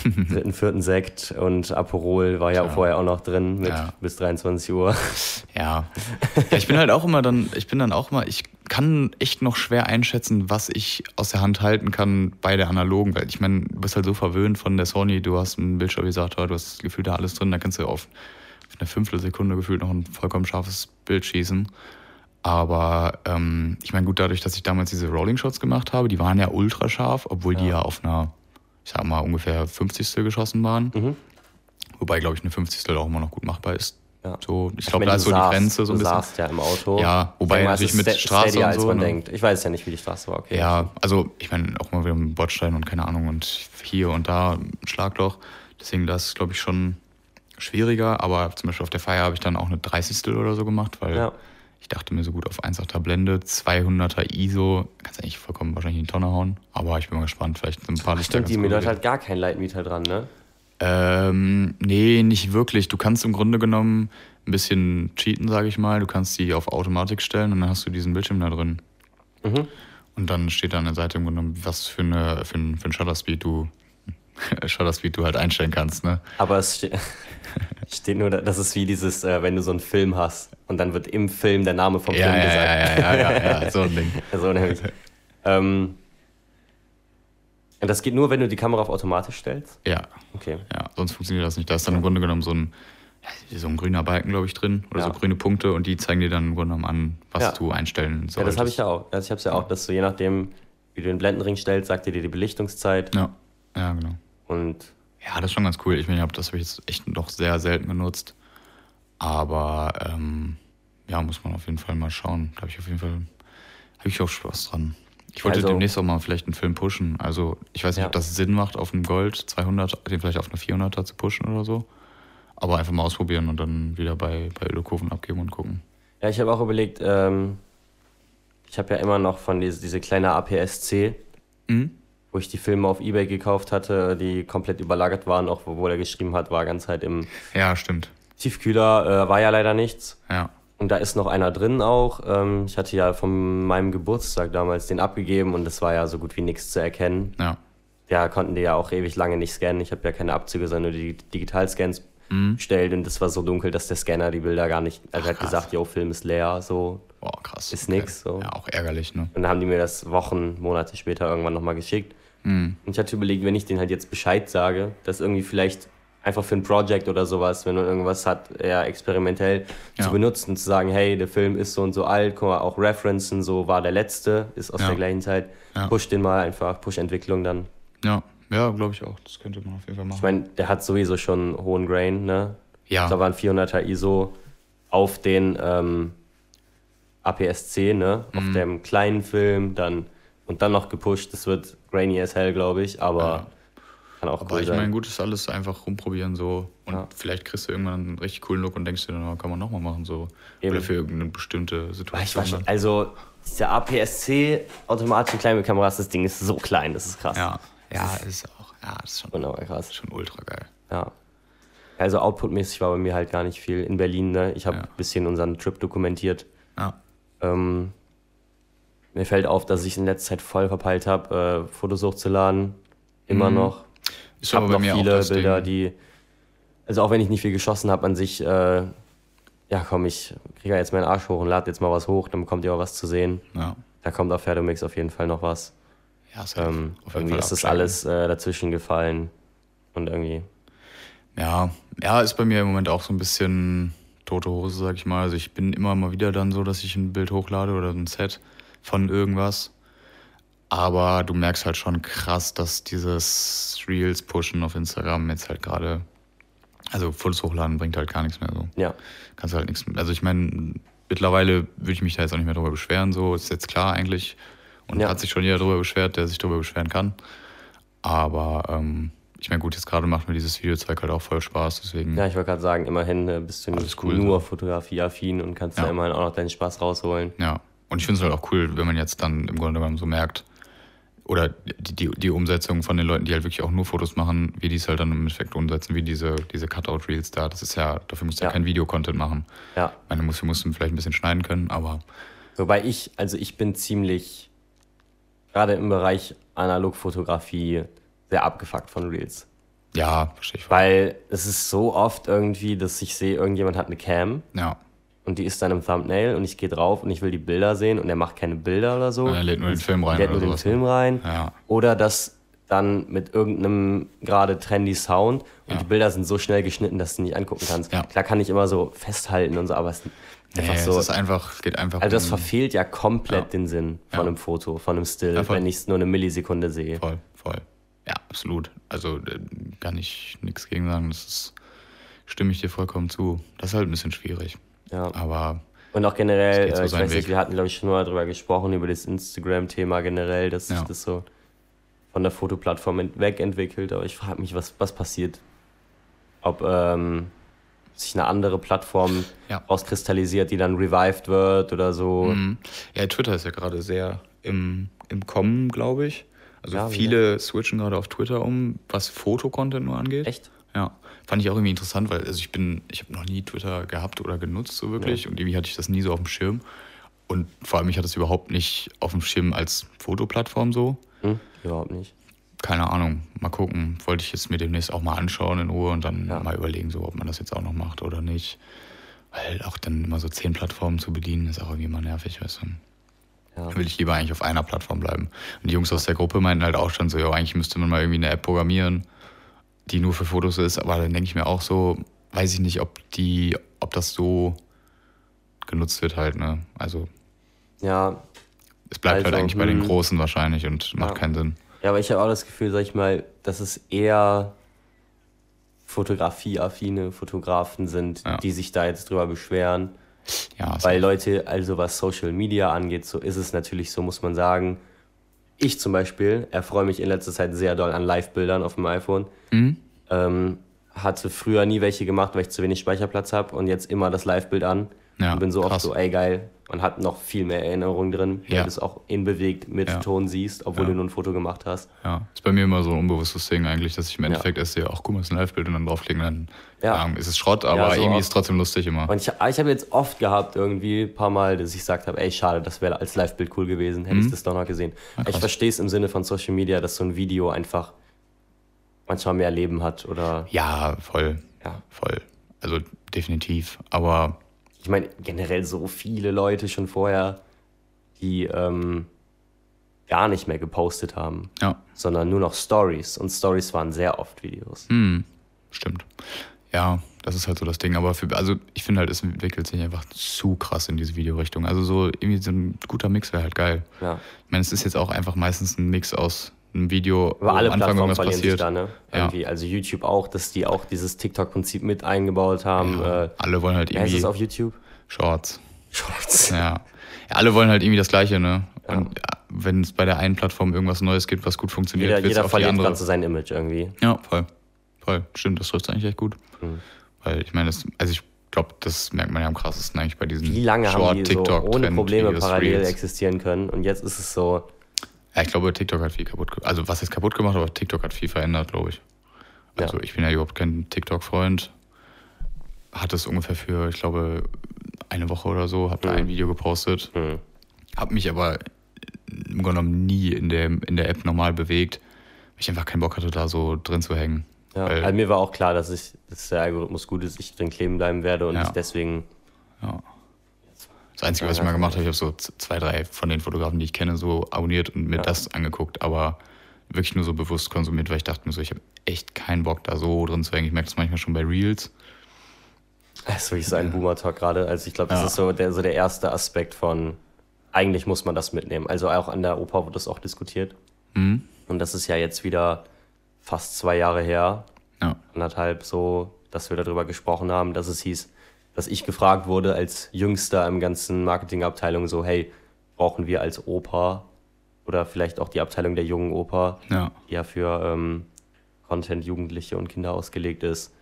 dritten, vierten Sekt und Aperol war ja Ja. vorher auch noch drin mit Ja. bis 23 Uhr. Ja. ja. Ich bin halt auch immer dann, ich bin dann auch mal, ich kann echt noch schwer einschätzen, was ich aus der Hand halten kann bei der analogen Welt. Ich meine, du bist halt so verwöhnt von der Sony, du hast einen Bildstabilisator, du hast gefühlt da alles drin, da kannst du auf, auf eine Fünftelsekunde gefühlt noch ein vollkommen scharfes Bild schießen. Aber ähm, ich meine, gut, dadurch, dass ich damals diese Rolling Shots gemacht habe, die waren ja ultra scharf, obwohl die ja auf einer, ich sag mal, ungefähr 50. geschossen waren. Mhm. Wobei, glaube ich, eine 50. auch immer noch gut machbar ist. Ja. So, ich glaube, da du ist so die saßt- Grenze so ein du bisschen. saßt ja im Auto. Ja, wobei mal, natürlich mit Straße und als so, man ne? denkt. Ich weiß ja nicht, wie die Straße war. Okay. Ja, also ich meine auch mal wieder mit Bordstein und keine Ahnung und hier und da ein Schlagloch. Deswegen das ist, glaube ich, schon schwieriger. Aber zum Beispiel auf der Feier habe ich dann auch eine 30. oder so gemacht, weil Ja. Ich dachte mir so gut auf 1,8er Blende, 200er ISO, kannst eigentlich vollkommen wahrscheinlich in die Tonne hauen. Aber ich bin mal gespannt, vielleicht sind ein paar Lichter Stimmt, die mit hat gar kein Leitmeter dran, ne? Ähm, nee, nicht wirklich. Du kannst im Grunde genommen ein bisschen cheaten, sage ich mal. Du kannst die auf Automatik stellen und dann hast du diesen Bildschirm da drin. Mhm. Und dann steht da an der Seite im Grunde genommen, was für, eine, für, ein, für ein Shutter Speed du Shutter Speed du halt einstellen kannst, ne? Aber es ste steht nur, da- das ist wie dieses, äh, wenn du so einen Film hast und dann wird im Film der Name vom Ja, Film ja, gesagt. ja, ja, ja, ja, so ein Ding. So nämlich. ähm, und das geht nur, wenn du die Kamera auf automatisch stellst? Ja, Okay. ja, sonst funktioniert das nicht. Da ist dann im Grunde genommen so ein, so ein grüner Balken, glaube ich, drin oder Ja. so grüne Punkte und die zeigen dir dann im Grunde genommen an, was Ja. du einstellen solltest. Ja, das habe ich ja auch. Also ich habe es ja auch, dass du je nachdem, wie du den Blendenring stellst, sagt dir die Belichtungszeit. Ja, ja, genau. Und Ja, das ist schon ganz cool. Ich meine, hab- das habe ich jetzt echt noch sehr selten genutzt. Aber ähm, ja, muss man auf jeden Fall mal schauen. Da habe ich auf jeden Fall habe ich auch Spaß dran. Ich wollte Also- demnächst auch mal vielleicht einen Film pushen. Also ich weiß nicht, Ja. ob das Sinn macht, auf einem Gold 200, den vielleicht auf eine 400er zu pushen oder so. Aber einfach mal ausprobieren und dann wieder bei, bei Ökoven abgeben und gucken. ja, ich habe auch überlegt, ähm, ich habe ja immer noch von diese, diese kleine APS-C, Mhm. Wo ich die Filme auf Ebay gekauft hatte, die komplett überlagert waren, auch wo er geschrieben hat, war ganz halt im Ja, stimmt. Tiefkühler, äh, war ja leider nichts. Ja. Und da ist noch einer drin auch. Ähm, ich hatte ja von meinem Geburtstag damals den abgegeben und es war ja so gut wie nichts zu erkennen. Ja. Ja, konnten die ja auch ewig lange nicht scannen. Ich habe ja keine Abzüge, sondern nur die Digitalscans bestellt und es war so dunkel, dass der Scanner die Bilder gar nicht. Also er hat gesagt, yo, Film ist leer, so. Boah, krass. Ist nix, so. Ja, auch ärgerlich, ne? Und dann haben die mir das Wochen, Monate später irgendwann nochmal geschickt. Und ich hatte überlegt, wenn ich denen halt jetzt Bescheid sage, dass irgendwie vielleicht einfach für ein Project oder sowas, wenn man irgendwas hat, eher experimentell Ja. zu benutzen, zu sagen, hey, der Film ist so und so alt, guck mal, auch referenzen, so war der letzte, ist aus Ja. der gleichen Zeit. Ja. Push den mal einfach, Push-Entwicklung dann. Ja, ja, glaube ich auch. Das könnte man auf jeden Fall machen. Ich meine, der hat sowieso schon einen hohen Grain, ne? ja. Da waren 400er ISO auf den ähm, APS-C, ne? Auf Mhm. dem kleinen Film, dann und dann noch gepusht. Das wird grainy as hell, glaube ich, aber Ja. kann auch Aber cool ich sein. meine, gut ist alles einfach rumprobieren so. Und Ja. vielleicht kriegst du irgendwann einen richtig coolen Look und denkst dir dann, oh, kann man nochmal machen so. Eben. Oder für irgendeine bestimmte Situation. schon, also, dieser APS-C automatische kleine Kameras, das Ding ist so klein, das ist krass. ja, ja, ist auch, ja, ist schon, Genau, krass. schon ultra geil. Ja. Also outputmäßig war bei mir halt gar nicht viel in Berlin, ne? Ich habe Ja. ein bisschen unseren Trip dokumentiert. Ja, Ähm, mir fällt auf, dass ich in letzter Zeit voll verpeilt habe, äh, Fotos hochzuladen. Immer Mhm. noch. ist Ich habe noch mir viele Bilder, Ding. die. Also auch wenn ich nicht viel geschossen habe an sich, äh, ja komm, ich kriege jetzt meinen Arsch hoch und lade jetzt mal was hoch, dann bekommt ihr auch was zu sehen. Ja. Da kommt auf Ferdomix auf jeden Fall noch was. Ja, safe. Ähm, Auf jeden irgendwie ist das alles äh, dazwischen gefallen. Und irgendwie, Ja, ja, ist bei mir im Moment auch so ein bisschen tote Hose, sag ich mal. Also ich bin immer mal wieder dann so, dass ich ein Bild hochlade oder ein Set von irgendwas. Aber du merkst halt schon krass, dass dieses Reels pushen auf Instagram jetzt halt gerade, also Fotos hochladen bringt halt gar nichts mehr so. ja. Kannst halt nichts, also ich meine, mittlerweile würde ich mich da jetzt auch nicht mehr drüber beschweren, so ist jetzt klar eigentlich. Und Ja. hat sich schon jeder drüber beschwert, der sich drüber beschweren kann. Aber ähm, ich meine, gut, jetzt gerade macht mir dieses Videozeug halt auch voll Spaß, deswegen. Ja, ich wollte gerade sagen, immerhin äh, bist du nicht cool, nur fotografieaffin und kannst Ja. da immerhin auch noch deinen Spaß rausholen. Ja, und ich finde es halt auch cool, wenn man jetzt dann im Grunde genommen so merkt, oder die, die, die Umsetzung von den Leuten, die halt wirklich auch nur Fotos machen, wie die es halt dann im Endeffekt umsetzen, wie diese, diese Cutout-Reels da. Das ist ja, dafür musst du ja, Ja. kein Video-Content machen. Ja. Ich meine, du musst, du musst vielleicht ein bisschen schneiden können, aber Wobei ich, also ich bin ziemlich, gerade im Bereich Analogfotografie, sehr abgefuckt von Reels. ja, verstehe ich. Weil es ist so oft irgendwie, dass ich sehe, irgendjemand hat eine Cam Ja, und die ist dann im Thumbnail und ich gehe drauf und ich will die Bilder sehen und er macht keine Bilder oder so. er lädt nur den Film rein hat oder nur den sowas. ne? Film rein. Ja. Oder das dann mit irgendeinem gerade trendy Sound und Ja. die Bilder sind so schnell geschnitten, dass du nicht angucken kannst. Ja. Klar kann ich immer so festhalten und so, aber es ist einfach Nee, so. es ist einfach, geht einfach also das um- verfehlt ja komplett Ja. den Sinn von Ja. einem Foto, von einem Still, Ja, wenn ich es nur eine Millisekunde sehe. Voll, voll. Ja, absolut. Also äh, kann ich nichts gegen sagen. Das ist, stimme ich dir vollkommen zu. Das ist halt ein bisschen schwierig. Ja. Aber Und auch generell, so äh, ich weiß nicht, Weg. wir hatten, glaube ich, schon mal darüber gesprochen, über das Instagram-Thema generell, dass sich Ja. das so von der Fotoplattform ent- wegentwickelt. Aber ich frage mich, was, was passiert. Ob ähm, sich eine andere Plattform Ja. rauskristallisiert, die dann revived wird oder so. Mhm. Ja, Twitter ist ja gerade sehr im, im Kommen, glaube ich. Also Ja, viele switchen gerade auf Twitter um, was Fotocontent nur angeht. Echt? Ja. Fand ich auch irgendwie interessant, weil also ich bin, ich habe noch nie Twitter gehabt oder genutzt so wirklich und irgendwie hatte ich das nie so auf dem Schirm. Und vor allem, ich hatte es überhaupt nicht auf dem Schirm als Fotoplattform so. Hm? Überhaupt nicht. Keine Ahnung, mal gucken. Wollte ich jetzt mir demnächst auch mal anschauen in Ruhe und dann Ja. mal überlegen, so, ob man das jetzt auch noch macht oder nicht. Weil auch dann immer so zehn Plattformen zu bedienen, ist auch irgendwie mal nervig, weißt du. Ja. Dann will ich lieber eigentlich auf einer Plattform bleiben. Und die Jungs aus der Gruppe meinten halt auch schon so, ja, eigentlich müsste man mal irgendwie eine App programmieren, die nur für Fotos ist. Aber dann denke ich mir auch so, weiß ich nicht, ob die, ob das so genutzt wird halt, ne? Also Ja, es bleibt halt Also, eigentlich bei den hm. Großen wahrscheinlich und macht Ja. keinen Sinn. Ja, aber ich habe auch das Gefühl, sag ich mal, dass es eher fotografieaffine Fotografen sind, Ja. die sich da jetzt drüber beschweren. Ja, Weil Leute, also was Social Media angeht, so ist es natürlich so, muss man sagen. Ich zum Beispiel erfreue mich in letzter Zeit sehr doll an Live-Bildern auf dem iPhone. Mhm. Ähm, hatte früher nie welche gemacht, weil ich zu wenig Speicherplatz habe und jetzt immer das Live-Bild an. Ja, und bin so oft krass. so, ey geil, und hat noch viel mehr Erinnerungen drin, weil Ja. du es auch in bewegt mit Ja. Ton siehst, obwohl Ja. du nur ein Foto gemacht hast. Ja, ist bei mir immer so ein unbewusstes Ding eigentlich, dass ich im Endeffekt erst sehe, ach guck mal, ist ein Live-Bild und dann draufklicken, dann Ja. Ahnung, ist es Schrott, aber so irgendwie oft. ist es trotzdem lustig immer. Und ich, aber ich habe jetzt oft gehabt, irgendwie ein paar Mal, dass ich gesagt habe, ey, schade, das wäre als Live-Bild cool gewesen, hätte ich das doch noch gesehen. Ah, ich verstehe es im Sinne von Social Media, dass so ein Video einfach manchmal mehr Leben hat oder, Ja, voll, ja. voll. Also definitiv. Aber Ich meine, generell so viele Leute schon vorher, die ähm, gar nicht mehr gepostet haben, ja, sondern nur noch Stories. Und Stories waren sehr oft Videos. hm, stimmt. Ja, das ist halt so das Ding. Aber für, also ich finde halt, es entwickelt sich einfach zu krass in diese Videorichtung. Also so irgendwie so ein guter Mix wäre halt geil. Ja. Ich meine, es ist jetzt auch einfach meistens ein Mix aus einem Video, Aber alle am Anfang Plattformen irgendwas passiert. da, ne? Ja. Irgendwie, also YouTube auch, dass die auch dieses TikTok-Prinzip mit eingebaut haben. Ja, Äh, alle wollen halt wie heißt irgendwie es auf YouTube? Shorts. Shorts. Ja. Alle wollen halt irgendwie das Gleiche, ne? Und ja, wenn es bei der einen Plattform irgendwas Neues gibt, was gut funktioniert, Jeder, jeder auf die verliert andere. gerade so sein Image irgendwie. Ja, voll. Voll. Stimmt, das trifft eigentlich echt gut. Mhm. Weil ich meine, das, also ich glaube, das merkt man ja am krassesten eigentlich bei diesen Wie lange haben die so ohne Probleme parallel Reels. existieren können? Und jetzt ist es so, Ja, ich glaube, TikTok hat viel kaputt gemacht. Also was ist kaputt gemacht, aber TikTok hat viel verändert, glaube ich. Also Ja. ich bin ja überhaupt kein TikTok-Freund. Hatte es ungefähr für, ich glaube, eine Woche oder so, habe da Mhm. ein Video gepostet. hm, Habe mich aber im Grunde genommen nie in der, in der App normal bewegt, weil ich einfach keinen Bock hatte, da so drin zu hängen. ja. Also mir war auch klar, dass, ich, dass der Algorithmus gut ist, ich drin kleben bleiben werde und Ja. ich deswegen, Ja. Ist Einzige, was ich mal gemacht habe, ich habe so zwei, drei von den Fotografen, die ich kenne, so abonniert und mir ja. das angeguckt, aber wirklich nur so bewusst konsumiert, weil ich dachte mir so, ich habe echt keinen Bock da so drin zu hängen. Ich merke das manchmal schon bei Reels. Das ist wirklich so ein Boomer-Talk gerade. Also ich glaube, das ja. ist so der, so der erste Aspekt von, eigentlich muss man das mitnehmen. Also auch an der Oper wurde das auch diskutiert. Mhm. Und das ist ja jetzt wieder fast zwei Jahre her, ja. anderthalb so, dass wir darüber gesprochen haben, dass es hieß, dass ich gefragt wurde als Jüngster im ganzen Marketingabteilung so, hey, brauchen wir als Oper oder vielleicht auch die Abteilung der jungen Oper, ja. die ja für ähm, Content Jugendliche und Kinder ausgelegt ist,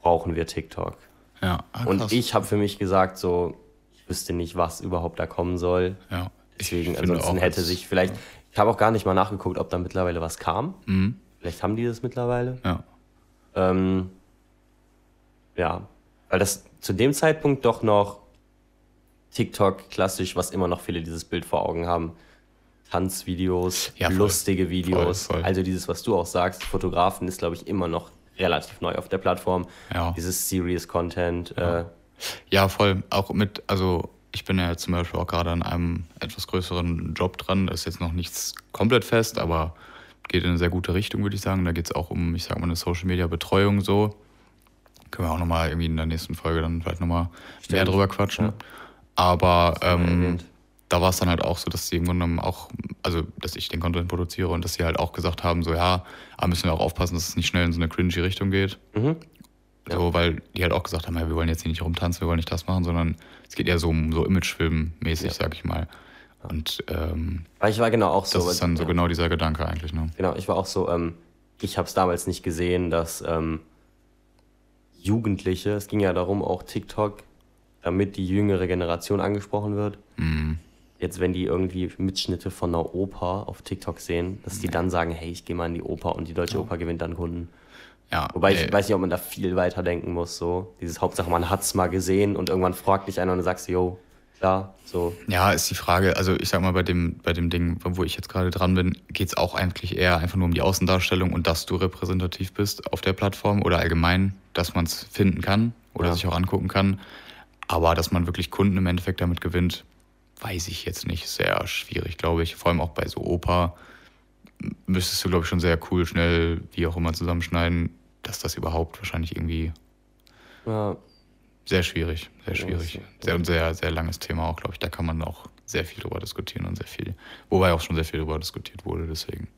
brauchen wir TikTok. Ja, ah, und ich habe für mich gesagt, so, ich wüsste nicht, was überhaupt da kommen soll. Ja. Deswegen, ansonsten hätte sich vielleicht, ich habe auch gar nicht mal nachgeguckt, ob da mittlerweile was kam. Mhm. Vielleicht haben die das mittlerweile. Ja. Ähm, ja, weil das zu dem Zeitpunkt doch noch TikTok klassisch, was immer noch viele dieses Bild vor Augen haben. Tanzvideos, ja, lustige Videos. Voll, voll. Also dieses, was du auch sagst, Fotografen ist, glaube ich, immer noch relativ neu auf der Plattform. Ja. Dieses Serious Content. Ja. Äh, ja, voll. Auch mit, also ich bin ja zum Beispiel auch gerade an einem etwas größeren Job dran. Da ist jetzt noch nichts komplett fest, aber geht in eine sehr gute Richtung, würde ich sagen. Da geht es auch um, ich sag mal, eine Social Media Betreuung so. Können wir auch nochmal irgendwie in der nächsten Folge dann vielleicht nochmal mehr drüber quatschen. Ja. Aber ähm, da war es dann halt auch so, dass sie im Grunde genommen auch, also dass ich den Content produziere und dass sie halt auch gesagt haben, so ja, aber müssen wir auch aufpassen, dass es nicht schnell in so eine cringy Richtung geht. Mhm. Ja. So, weil die halt auch gesagt haben, ja, wir wollen jetzt hier nicht rumtanzen, wir wollen nicht das machen, sondern es geht eher so um so Imagefilm-mäßig, ja. sag ich mal. Und ähm, ich war genau auch so. Das ist dann so genau dieser Gedanke eigentlich. Ne? Genau, ich war auch so, ähm, ich habe es damals nicht gesehen, dass ähm, Jugendliche, es ging ja darum, auch TikTok, damit die jüngere Generation angesprochen wird. Mhm. Jetzt, wenn die irgendwie Mitschnitte von einer Oper auf TikTok sehen, dass die dann sagen, hey, ich gehe mal in die Oper und die Deutsche Oper gewinnt dann Kunden. Ja, Wobei ich weiß nicht, ob man da viel weiter denken muss. So. Dieses Hauptsache, man hat es mal gesehen und irgendwann fragt dich einer und du sagst, yo, klar, so. Ja, ist die Frage, also ich sag mal, bei dem, bei dem Ding, wo ich jetzt gerade dran bin, geht es auch eigentlich eher einfach nur um die Außendarstellung und dass du repräsentativ bist auf der Plattform oder allgemein, dass man es finden kann oder ja. sich auch angucken kann. Aber dass man wirklich Kunden im Endeffekt damit gewinnt, weiß ich jetzt nicht. Sehr schwierig, glaube ich. Vor allem auch bei so Oper müsstest du, glaube ich, schon sehr cool, schnell, wie auch immer zusammenschneiden, dass das überhaupt wahrscheinlich irgendwie ja. Sehr schwierig, sehr schwierig. Sehr, sehr, sehr langes Thema auch, glaube ich. Da kann man auch sehr viel drüber diskutieren und sehr viel, wobei auch schon sehr viel drüber diskutiert wurde, deswegen.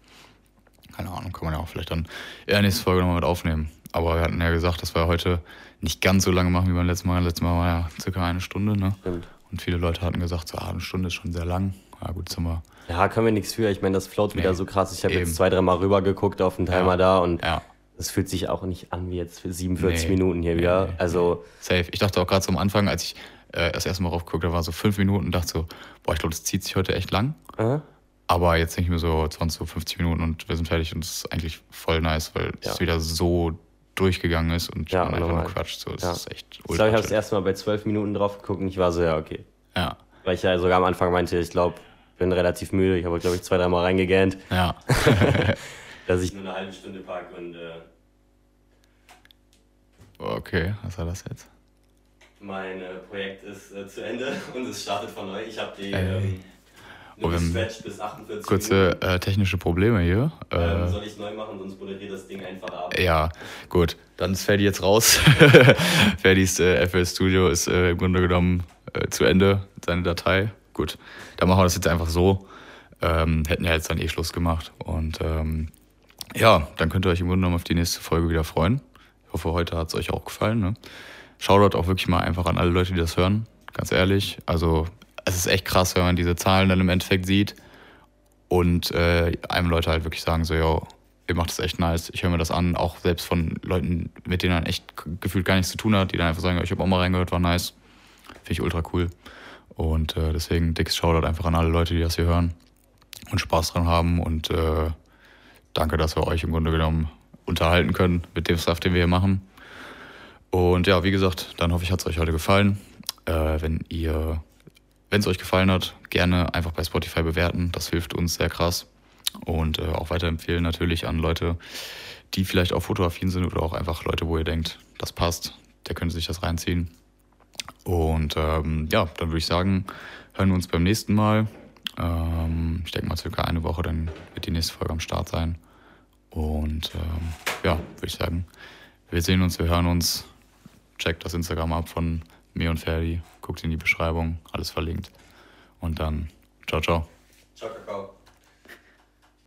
Keine Ahnung, kann man ja auch vielleicht dann in der nächsten Folge nochmal mit aufnehmen. Aber wir hatten ja gesagt, dass wir heute nicht ganz so lange machen wie beim letzten Mal. Letztes Mal war ja circa eine Stunde, ne? Stimmt. Und viele Leute hatten gesagt, so, ah, eine Stunde ist schon sehr lang. Ja, gut, sind wir. Ja, können wir nichts für. Ich meine, das float nee, wieder so krass. Ich habe jetzt zwei, dreimal rüber geguckt auf den Timer ja, da und ja. Das fühlt sich auch nicht an wie jetzt für 47 nee, Minuten hier nee, wieder. Nee, also Safe. Ich dachte auch gerade so am Anfang, als ich äh, das erste Mal raufgeguckt habe, war so fünf Minuten und dachte so, boah, ich glaube, das zieht sich heute echt lang. Aha. Aber jetzt denke ich mir so 20, so 50 Minuten und wir sind fertig und es ist eigentlich voll nice, weil ja. es wieder so durchgegangen ist und ja, man einfach nur quatscht. So, das ja. ist echt ultra Ich glaube, ich habe das erste Mal bei zwölf Minuten drauf geguckt und ich war so, ja, okay. Ja. Weil ich ja sogar am Anfang meinte, ich glaube, bin relativ müde. Ich habe, glaube ich, zwei, dreimal reingegähnt. Ja. dass ich nur eine halbe Stunde packe und äh, Okay, was war das jetzt? Mein äh, Projekt ist äh, zu Ende und es startet von neu. Ich habe die ähm, oh, bis 48 Kurze äh, technische Probleme hier. Ähm, äh, soll ich neu machen, sonst moderiert das Ding einfach ab. Ja, gut. Dann ist Ferdi jetzt raus. Ferdis äh, FL Studio ist äh, im Grunde genommen zu Ende, seine Datei. Gut, dann machen wir das jetzt einfach so. Ähm, hätten ja jetzt dann eh Schluss gemacht. Und ähm, ja, dann könnt ihr euch im Grunde genommen auf die nächste Folge wieder freuen hoffe, heute hat es euch auch gefallen. Ne? Shoutout auch wirklich mal einfach an alle Leute, die das hören. Ganz ehrlich. Also, es ist echt krass, wenn man diese Zahlen dann im Endeffekt sieht und äh, einem Leute halt wirklich sagen: so, yo, ihr macht das echt nice. Ich höre mir das an, auch selbst von Leuten, mit denen man echt gefühlt gar nichts zu tun hat, die dann einfach sagen: ich habe auch mal reingehört, war nice. Finde ich ultra cool. Und äh, deswegen dickes Shoutout einfach an alle Leute, die das hier hören und Spaß dran haben. Und äh, danke, dass wir euch im Grunde genommen unterhalten können mit dem Stuff, den wir hier machen. Und ja, wie gesagt, dann hoffe ich, hat es euch heute gefallen. Äh, wenn ihr, wenn es euch gefallen hat, gerne einfach bei Spotify bewerten. Das hilft uns sehr krass. Und äh, auch weiterempfehlen natürlich an Leute, die vielleicht auch fotoaffin sind oder auch einfach Leute, wo ihr denkt, das passt, der könnte sich das reinziehen. Und ähm, ja, dann würde ich sagen, hören wir uns beim nächsten Mal. Ähm, ich denke mal, circa eine Woche, dann wird die nächste Folge am Start sein. Und ähm, ja, würde ich sagen, wir sehen uns, wir hören uns. Checkt das Instagram ab von mir und Ferdi. Guckt in die Beschreibung, alles verlinkt. Und dann, ciao, ciao. Ciao, Kakao.